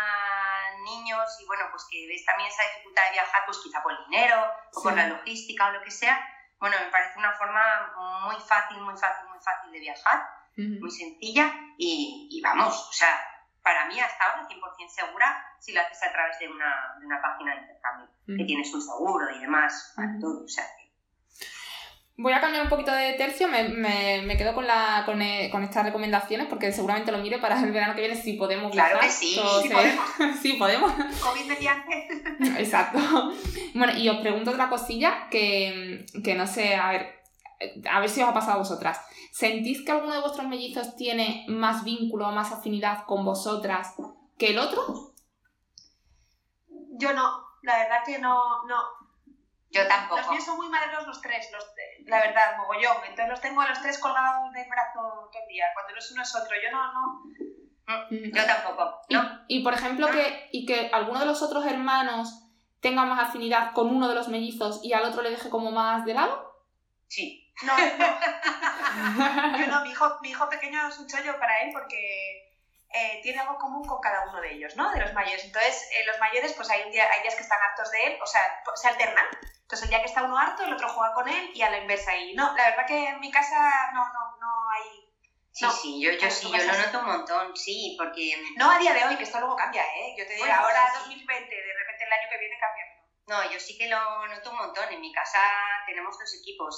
niños y bueno, pues que ves también esa dificultad de viajar, pues quizá por el dinero o por Sí. la logística o lo que sea. Bueno, me parece una forma muy fácil, muy fácil, fácil de viajar, muy sencilla y, y vamos, o sea, para mí hasta ahora 100% segura si lo haces a través de una, de una página de intercambio, que tienes un seguro y demás, para todo, o sea, Voy a cambiar un poquito de tercio, me, me, me quedo con, la, con, eh, con estas recomendaciones porque seguramente lo mire para el verano que viene si podemos Claro viajar. que sí, sí se- podemos. <laughs> sí, podemos. COVID mediante. Exacto. Bueno, y os pregunto otra cosilla que, que no sé, a ver, a ver si os ha pasado a vosotras. ¿Sentís que alguno de vuestros mellizos tiene más vínculo o más afinidad con vosotras que el otro? Yo no, la verdad que no, no. yo Los tampoco. míos son muy maderos los tres, los, la verdad, mogollón. Entonces los tengo a los tres colgados del brazo todo el día. Cuando no es uno es otro. Yo no, no. Mm. Yo tampoco, Y, ¿no? y, por ejemplo, que, y que alguno de los otros hermanos tenga más afinidad con uno de los mellizos y al otro le deje como más de lado. Sí. No, no. Yo no, mi hijo, mi hijo pequeño es un chollo para él porque eh, tiene algo común con cada uno de ellos, ¿no? De los mayores. Entonces, eh, los mayores, pues hay, un día, hay días que están hartos de él, o sea, se alternan. Entonces, el día que está uno harto, el otro juega con él y a la inversa. Y no, la verdad que en mi casa no, no, no hay Sí, sí, yo, yo sí, yo lo noto un montón, sí, porque... No a día de hoy, que esto luego cambia, ¿eh? Yo te digo, ahora 2020, de repente el año que viene cambia. No, yo sí que lo noto un montón. En mi casa tenemos dos equipos,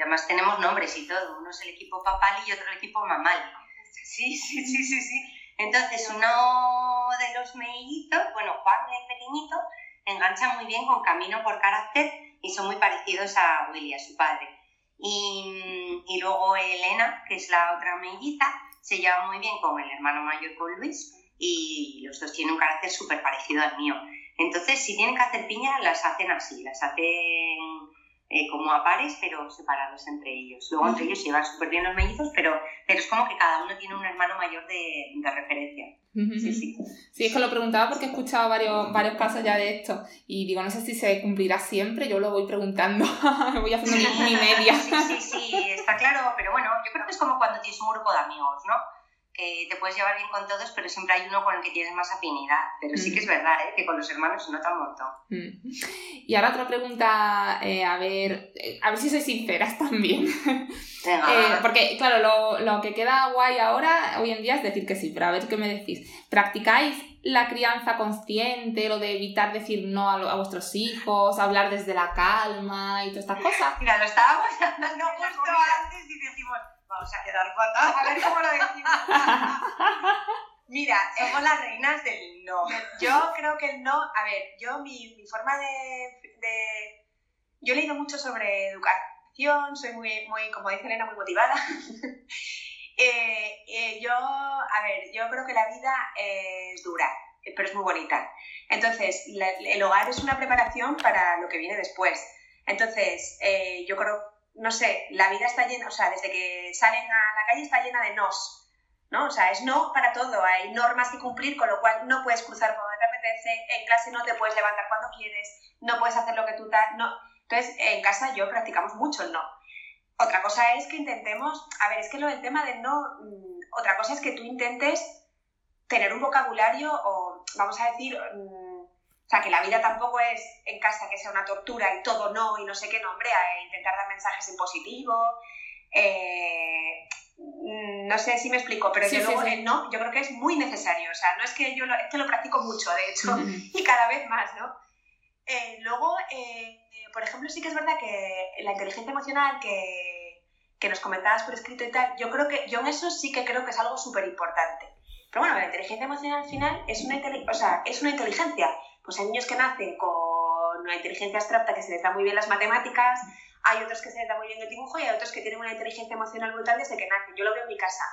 además tenemos nombres y todo. Uno es el equipo papal y otro el equipo mamal. Sí, sí, sí, sí, sí. Entonces, uno de los mellizos, bueno, Juan, el pequeñito, engancha muy bien con Camino por carácter y son muy parecidos a Willy, a su padre. Y, y luego Elena, que es la otra melliza, se lleva muy bien con el hermano mayor, con Luis, y los dos tienen un carácter súper parecido al mío. Entonces, si tienen que hacer piña, las hacen así, las hacen eh, como a pares, pero separados entre ellos. Luego entre ellos se llevan súper bien los mellizos, pero, pero es como que cada uno tiene un hermano mayor de, de referencia. Sí, sí. Sí, es que lo preguntaba porque he escuchado varios, varios casos ya de esto y digo, no sé si se cumplirá siempre, yo lo voy preguntando, <laughs> voy haciendo mi, mi media. Sí, sí, sí, está claro, pero bueno, yo creo que es como cuando tienes un grupo de amigos, ¿no? Que te puedes llevar bien con todos, pero siempre hay uno con el que tienes más afinidad. Pero sí que es verdad, ¿eh? que con los hermanos se nota un montón. Mm. Y ahora otra pregunta, eh, a ver, eh, a ver si sois sinceras <laughs> también. Eh, porque, claro, lo, lo, que queda guay ahora, hoy en día, es decir que sí, pero a ver qué me decís. ¿Practicáis la crianza consciente, lo de evitar decir no a, a vuestros hijos, hablar desde la calma y todas estas cosas? Mira, lo estábamos <laughs> hablando justo antes vamos a quedar fatal. A ver cómo lo decimos. <laughs> Mira, somos las reinas del no. Yo creo que el no, a ver, yo mi, mi forma de, de, Yo he leído mucho sobre educación, soy muy, muy como dice Elena, muy motivada. <laughs> eh, eh, yo, a ver, yo creo que la vida es dura, pero es muy bonita. Entonces, la, el hogar es una preparación para lo que viene después. Entonces, eh, yo creo no sé, la vida está llena, o sea, desde que salen a la calle está llena de nos, ¿no? O sea, es no para todo, hay normas que cumplir, con lo cual no puedes cruzar donde te apetece, en clase no te puedes levantar cuando quieres, no puedes hacer lo que tú estás, no. Entonces, en casa yo practicamos mucho el no. Otra cosa es que intentemos, a ver, es que lo del tema del no, mmm, otra cosa es que tú intentes tener un vocabulario o, vamos a decir, mmm, o sea, que la vida tampoco es en casa que sea una tortura y todo no y no sé qué nombre, a intentar dar mensajes en positivo. Eh, no sé si me explico, pero sí, yo luego sí. el no, yo creo que es muy necesario. O sea, no es que yo lo, es que lo practico mucho, de hecho, <laughs> y cada vez más, ¿no? Eh, luego, eh, por ejemplo, sí que es verdad que la inteligencia emocional que, que nos comentabas por escrito y tal, yo creo que yo en eso sí que creo que es algo súper importante. Pero bueno, la inteligencia emocional al final es una, o sea, es una inteligencia pues hay niños que nacen con una inteligencia abstracta que se les da muy bien las matemáticas, hay otros que se les da muy bien el dibujo y hay otros que tienen una inteligencia emocional brutal desde que nacen. Yo lo veo en mi casa.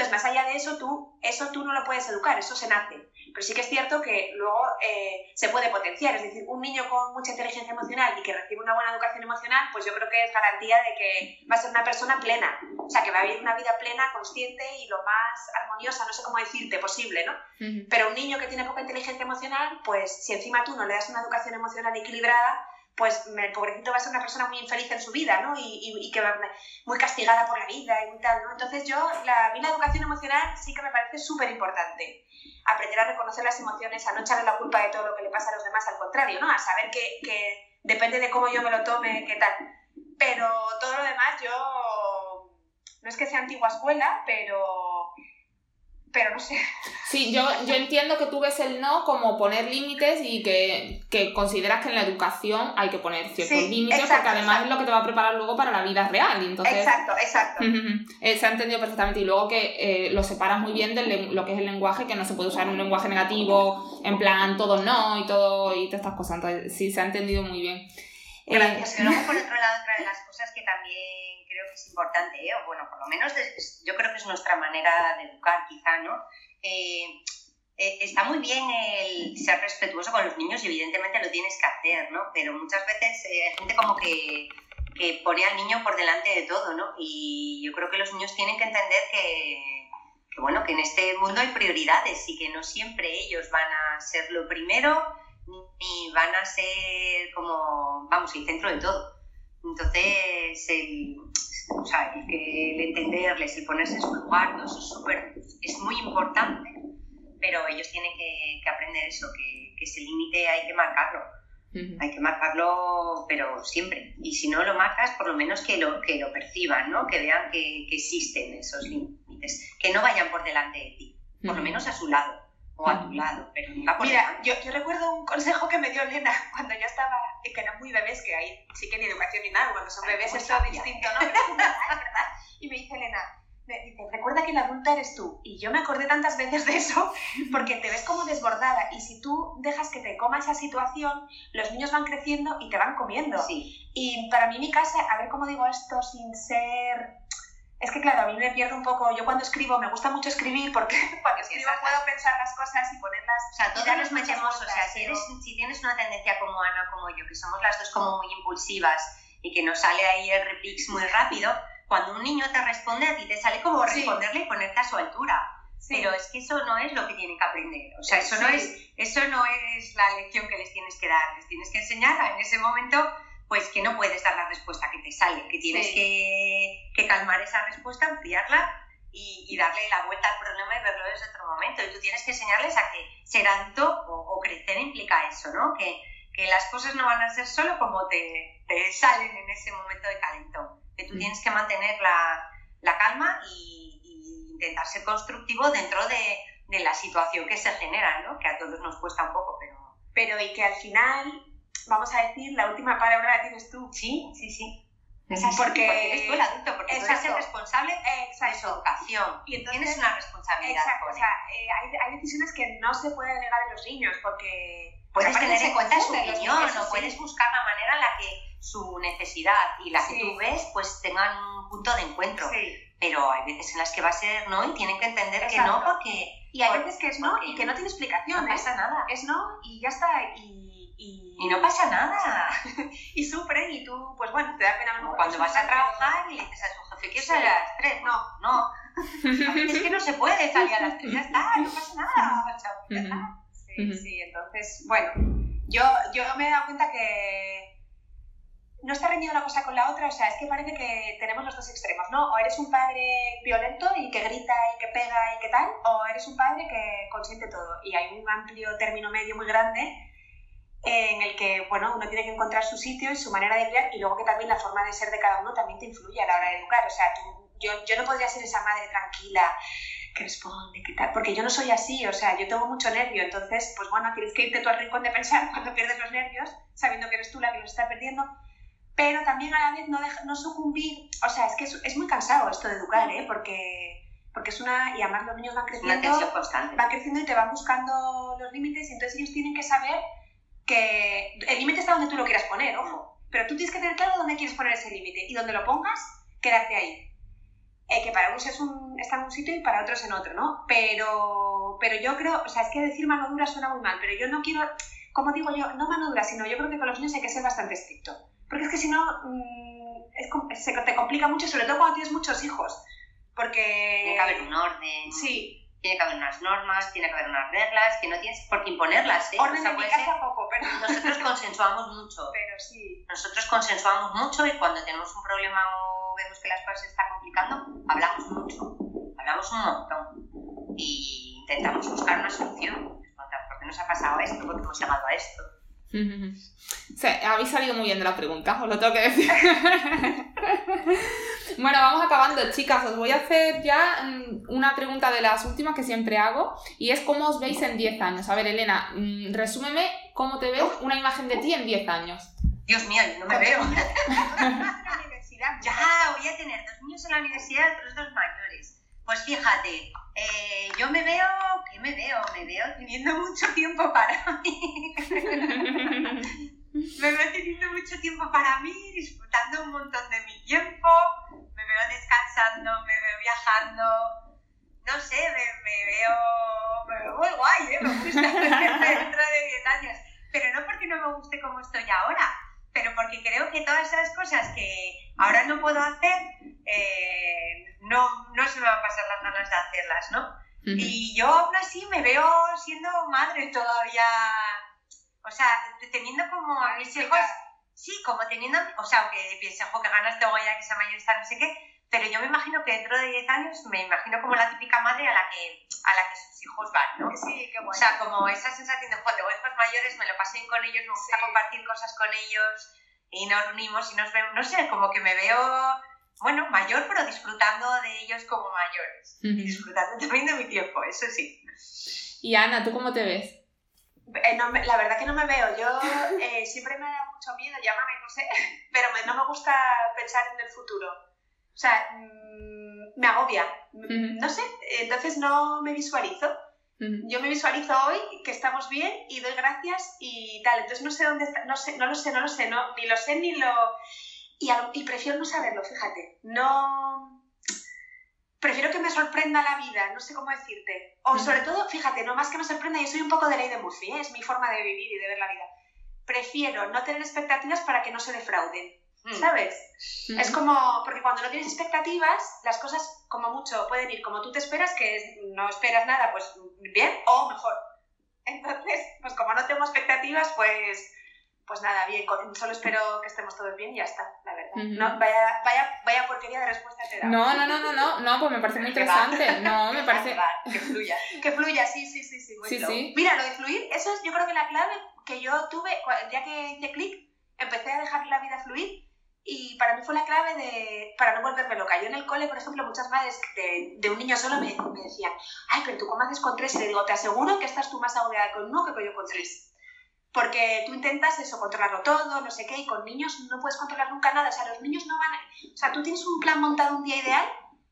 Entonces, más allá de eso, tú, eso tú no lo puedes educar, eso se nace. Pero sí que es cierto que luego eh, se puede potenciar. Es decir, un niño con mucha inteligencia emocional y que recibe una buena educación emocional, pues yo creo que es garantía de que va a ser una persona plena. O sea, que va a vivir una vida plena, consciente y lo más armoniosa, no sé cómo decirte, posible, ¿no? Uh -huh. Pero un niño que tiene poca inteligencia emocional, pues si encima tú no le das una educación emocional equilibrada, pues el pobrecito va a ser una persona muy infeliz en su vida, ¿no? Y, y, y, que va muy castigada por la vida y tal, ¿no? Entonces yo, la, la educación emocional sí que me parece súper importante. Aprender a reconocer las emociones, a no echarle la culpa de todo lo que le pasa a los demás, al contrario, ¿no? A saber que, que depende de cómo yo me lo tome, qué tal. Pero todo lo demás yo, no es que sea antigua escuela, pero pero no sé. Sí, yo, yo entiendo que tú ves el no como poner límites y que, que consideras que en la educación hay que poner ciertos sí, límites exacto, porque además exacto. es lo que te va a preparar luego para la vida real. Entonces, exacto, exacto. Uh -huh, eh, se ha entendido perfectamente y luego que eh, lo separas muy bien de lo que es el lenguaje, que no se puede usar un lenguaje negativo, en plan todo no y todo y todas estas cosas. Entonces, sí, se ha entendido muy bien. Gracias. Eh, y luego, por <laughs> otro lado, otra de las cosas que también creo que es importante, ¿eh? o bueno, por lo menos yo creo que es nuestra manera de educar, quizá, ¿no? Eh, eh, está muy bien el ser respetuoso con los niños y evidentemente lo tienes que hacer, ¿no? Pero muchas veces eh, hay gente como que, que, pone al niño por delante de todo, ¿no? Y yo creo que los niños tienen que entender que, que, bueno, que en este mundo hay prioridades y que no siempre ellos van a ser lo primero ni van a ser como, vamos, el centro de todo. Entonces, el, o sea, el, el entenderles, el ponerse en su lugar, todo eso es, super, es muy importante, pero ellos tienen que, que aprender eso, que, que ese límite hay que marcarlo. Hay que marcarlo, pero siempre. Y si no lo marcas, por lo menos que lo, que lo perciban, ¿no? Que vean que, que existen esos límites, que no vayan por delante de ti, por lo menos a su lado o a tu lado, pero nunca por Mira, yo, yo, recuerdo un consejo que me dio Elena <laughs> cuando yo estaba, que eran muy bebés, que ahí sí que ni educación ni nada, cuando son bebés es todo distinto, ¿no? <laughs> Y me dice Elena, dice, recuerda que la adulta eres tú. Y yo me acordé tantas veces de eso <laughs> porque te ves como desbordada y si tú dejas que te coma esa situación, los niños van creciendo y te van comiendo. Sí. Y para mí mi casa, a ver cómo digo esto sin ser... Es que claro, a mí me pierdo un poco, yo cuando escribo me gusta mucho escribir porque <laughs> cuando escribo puedo pensar las cosas y ponerlas... O sea, todos nos metemos, o sea, si, eres, si tienes una tendencia como Ana, como yo, que somos las dos como muy impulsivas y que nos sale ahí el replics muy rápido, cuando un niño te responde a ti te sale como responderle y ponerte a su altura. Pero es que eso no es lo que tienen que aprender. O sea, eso, no es, eso no es la lección que les tienes que dar. Les tienes que enseñar en ese momento pues que no puedes dar la respuesta que te sale, que tienes que, que, calmar esa respuesta, ampliarla y, y, darle la vuelta al problema y verlo desde otro momento. Y tú tienes que enseñarles a que ser alto o, o crecer implica eso, ¿no? Que, que, las cosas no van a ser solo como te, te salen en ese momento de calentón que tú tienes que mantener la, la calma y, y, intentar ser constructivo dentro de, de, la situación que se genera, ¿no? que a todos nos cuesta un poco, pero... Pero y que al final, vamos a decir, la última palabra la tienes tú. Sí, sí, sí. Es así, porque, porque eres tú el adulto, porque exacto. tú eres el responsable exacto. de su educación. Y entonces, tienes una responsabilidad. Exacto, o sea, eh, hay, hay, decisiones que no se pueden delegar en los niños porque... Puedes tener en cuenta su opinión o puedes buscar la manera en la que su necesidad y la que sí. tú ves, pues tengan un punto de encuentro. Sí. Pero hay veces en las que va a ser no y tienen que entender Exacto. que no porque... Y hay veces que es no y que no tiene explicación. No pasa nada. Es no y ya está. Y, y... y no pasa nada. <laughs> y sufren y tú, pues bueno, te da pena. No, Cuando vas a trabajar y le dices a su jefe, ¿quieres salir a las 3? No, no. es que no se puede salir a las 3, ya está, no pasa nada. Sí, sí, entonces, bueno, yo, yo me he dado cuenta que no está reñida una cosa con la otra, o sea, es que parece que tenemos los dos extremos, ¿no? O eres un padre violento y que grita y que pega y que tal, o eres un padre que consiente todo. Y hay un amplio término medio muy grande en el que, bueno, uno tiene que encontrar su sitio y su manera de criar y luego que también la forma de ser de cada uno también te influye a la hora de educar. O sea, tú, yo, yo no podría ser esa madre tranquila que responde, que tal, porque yo no soy así, o sea, yo tengo mucho nervio, entonces, pues bueno, tienes que irte tú al rincón de pensar <laughs> cuando pierdes los nervios, sabiendo que eres tú la que los está perdiendo, pero también a la vez no, deja, no sucumbir, o sea, es que es, es, muy cansado esto de educar, ¿eh? Porque, porque es una, y además los niños van creciendo, van creciendo y te van buscando los límites y entonces ellos tienen que saber que el límite está donde tú lo quieras poner, ojo, pero tú tienes que tener claro dónde quieres poner ese límite y donde lo pongas, quedarte ahí. Eh, que para unos es un, está en un sitio y para otros en otro, ¿no? Pero, pero yo creo, o sea, es que decir mano dura suena muy mal, pero yo no quiero, como digo yo, no mano dura, sino yo creo que con los niños hay que ser bastante estricto. Porque es que si no, mmm, es, se te complica mucho, sobre todo cuando tienes muchos hijos. Porque... Tiene que haber un orden. Sí. Tiene que haber unas normas, tiene que haber unas reglas, que no tienes por qué imponerlas. ¿eh? Orden o sea, en casa poco, pero... Nosotros <laughs> consensuamos mucho. Pero sí. Nosotros consensuamos mucho y cuando tenemos un problema o vemos que las cosas se están complicando, hablamos mucho. Hablamos un montón. Y intentamos buscar una solución. ¿Por qué nos ha pasado esto? ¿Por qué hemos llegado a esto? <laughs> Sí, habéis salido muy bien de la pregunta, os lo tengo que decir. <laughs> bueno, vamos acabando, chicas. Os voy a hacer ya una pregunta de las últimas que siempre hago y es cómo os veis en 10 años. A ver, Elena, resúmeme cómo te ves una imagen de ti en 10 años. Dios mío, no me veo. <laughs> ya, voy a tener dos niños en la universidad y otros dos mayores. Pues fíjate, eh, yo me veo, ¿qué me veo? Me veo teniendo mucho tiempo para mí. <laughs> me veo teniendo mucho tiempo para mí, disfrutando un montón de mi tiempo, me veo descansando, me veo viajando, no sé, me, me veo, me veo muy guay, ¿eh? me gusta <laughs> dentro de 10 años, pero no porque no me guste como estoy ahora, pero porque creo que todas esas cosas que ahora no puedo hacer, eh, no, no se me van a pasar las ganas de hacerlas, ¿no? Uh -huh. Y yo aún así me veo siendo madre todavía, o sea, teniendo como a mis hijos, sí, como teniendo, o sea, aunque piense, ojo, que ganas tengo ya que sea mayor está no sé qué, pero yo me imagino que dentro de 10 años me imagino como la típica madre a la que, a la que sus hijos van, ¿no? Sí, qué O sea, como esa sensación de, joder, tengo hijos mayores, me lo pasé con ellos, me gusta Sí. compartir cosas con ellos y nos reunimos y nos vemos, no sé, como que me veo, bueno, mayor, pero disfrutando de ellos como mayores. Y Ujú. disfrutando también de mi tiempo, eso sí. Y Ana, ¿tú cómo te ves? Eh, no la verdad que no me veo. Yo eh, siempre me da mucho miedo, llámame, no sé, <laughs> pero me- no me gusta pensar en el futuro. O sea, mm, me agobia. Mm. No sé, entonces no me visualizo. Yo me visualizo hoy que estamos bien y doy gracias y tal. Entonces no sé dónde está, no sé, no lo sé, no lo sé, no, ni lo sé ni lo. Y, y prefiero no saberlo, fíjate. No. Prefiero que me sorprenda la vida, no sé cómo decirte. O sobre todo, fíjate, no más que me sorprenda, yo soy un poco de ley de Murphy, ¿eh? es mi forma de vivir y de ver la vida. Prefiero no tener expectativas para que no se defrauden, Mm. ¿sabes? Ujú. Es como, porque cuando no tienes expectativas, las cosas como mucho pueden ir como tú te esperas, que es- no esperas nada, pues bien o mejor. Entonces, pues como no tengo expectativas, pues, pues nada, bien, solo espero que estemos todos bien y ya está, la verdad. Ujú. No, vaya, vaya, vaya porquería de respuesta te dado. No, no, no, no, no, no, pues me parece muy <laughs> interesante. No, me <laughs> parece. Va, que fluya. Que fluya, sí, sí, sí, sí. muy Sí, flow. sí. Mira, lo de fluir, eso es yo creo que la clave que yo tuve, día que hice clic, empecé a dejar la vida fluir y para mí fue la clave de, para no volverme loca. Yo en el cole, por ejemplo, muchas madres de, de un niño solo me, me decían, ay, pero tú cómo haces con tres, y le digo, te aseguro que estás tú más agobiada con uno que yo con tres. Porque tú intentas eso, controlarlo todo, no sé qué, y con niños no puedes controlar nunca nada. O sea, los niños no van a... O sea, tú tienes un plan montado un día ideal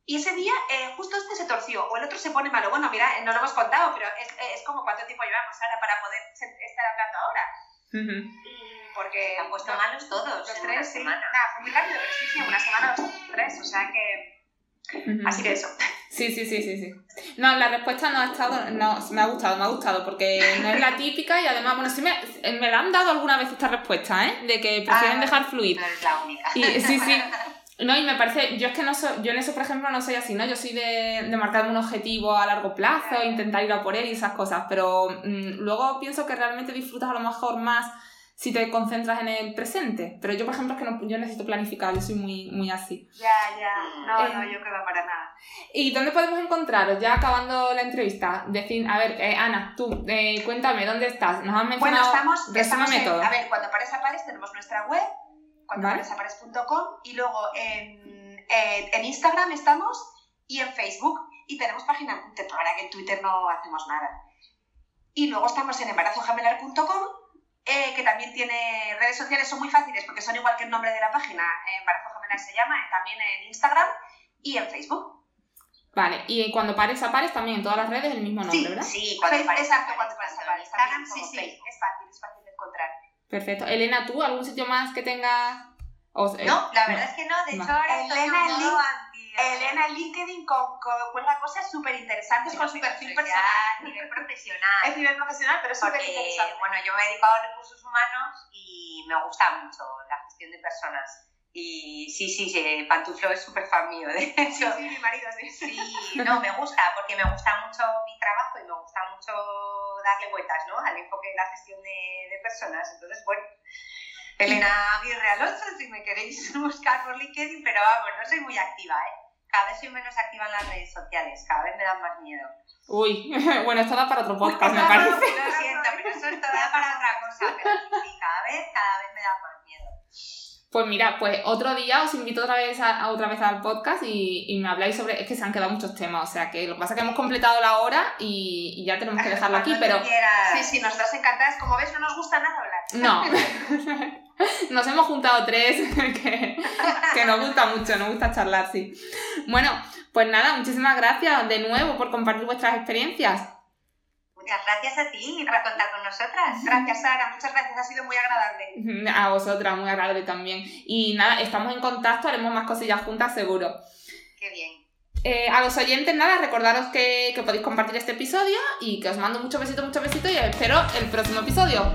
y ese día eh, justo este se torció o el otro se pone malo. Bueno, mira, eh, no lo hemos contado, pero es, es como cuánto tiempo llevamos ahora para poder estar hablando ahora. Ujú. Y Porque Se han puesto no- malos todos los en tres, sí. semana. Nada, fue muy rápido, pero sí, sí, una semana los tres, o sea que... Así que eso. <laughs> Sí, sí, sí, sí, sí. No, la respuesta no ha estado, no, me ha gustado, me ha gustado, porque no es la típica y además, bueno, sí me, me la han dado alguna vez esta respuesta, ¿eh? De que prefieren Ah. dejar fluir. No eres la única. Y, sí, sí. <laughs> No, y me parece, yo es que no soy, yo en eso, por ejemplo, no soy así, ¿no? Yo soy de, de marcarme un objetivo a largo plazo, intentar ir a por él y esas cosas, pero mm, luego pienso que realmente disfrutas a lo mejor más si te concentras en el presente. Pero yo, por ejemplo, es que no, yo necesito planificar, yo soy muy, muy así. Ya, ya. No, Eh, no, yo creo que para nada. ¿Y dónde podemos encontraros? Ya acabando la entrevista. Decir, a ver, eh, Ana, tú, eh, cuéntame, ¿dónde estás? Nos han Bueno, mencionado... estamos, estamos resúmeme en, todo. a ver, cuando pares apares tenemos nuestra web, cuando Vale. pares y luego en, en- Instagram estamos y en Facebook y tenemos página, te- para que en Twitter no hacemos nada. Y luego estamos en embarazogemelar.com eh, que también tiene redes sociales, son muy fáciles porque son igual que el nombre de la página, eh, Embarazo Gemelar se llama, eh, también en Instagram y en Facebook. Vale, y cuando pares a pares también en todas las redes el mismo nombre, Sí, ¿verdad? Sí, cuando exacto, aparece cuando pares en apares. Instagram sí, sí, Facebook. es fácil, es fácil de encontrar. Perfecto. Elena, ¿tú algún sitio más que tengas? O- No, la verdad es que no, de hecho ahora estoy en Elena, un el modo. Elena en LinkedIn con, con- cuelga cosas súper interesantes con su perfil personal. a nivel profesional. Es nivel profesional, pero es súper interesante. bueno, yo me he dedicado a recursos humanos y me gusta mucho la gestión de personas. Y sí, sí, sí Pantuflo es súper fan mío, de Sí, hecho. sí, mi marido, sí. Sí, no, me gusta, porque me gusta mucho mi trabajo y me gusta mucho darle vueltas, ¿no? Al enfoque de la gestión de, de personas. Entonces, bueno, Elena Aguirre Alonso, si me queréis <laughs> buscar por LinkedIn, pero vamos, no soy muy activa, ¿eh? Cada vez soy menos activa en las redes sociales, cada vez me dan más miedo. Uy, <laughs> bueno, esto da para otro podcast, me parece. Lo siento, pero eso es todavía para otra cosa, pero sí, cada vez, cada vez me da más miedo. Pues mira, pues otro día os invito otra vez a, a otra vez al podcast y, y me habláis sobre. Es que se han quedado muchos temas, o sea que lo que pasa es que hemos completado la hora y, y ya tenemos que <laughs> dejarlo aquí, pero. Sí, sí, nosotras encantadas. Como ves, no nos gusta nada hablar. no. <laughs> <laughs> Nos hemos juntado tres <laughs> que, que nos gusta mucho, nos gusta charlar, sí. Bueno, pues nada, muchísimas gracias de nuevo por compartir vuestras experiencias. Muchas gracias a ti por contar con nosotras. <laughs> Gracias, Sara. Muchas gracias. Ha sido muy agradable. A vosotras, muy agradable también. Y nada, estamos en contacto, haremos más cosillas juntas seguro. Qué bien. Eh, a los oyentes, nada, recordaros que, que podéis compartir este episodio y que os mando muchos besitos, muchos besitos y os espero el próximo episodio.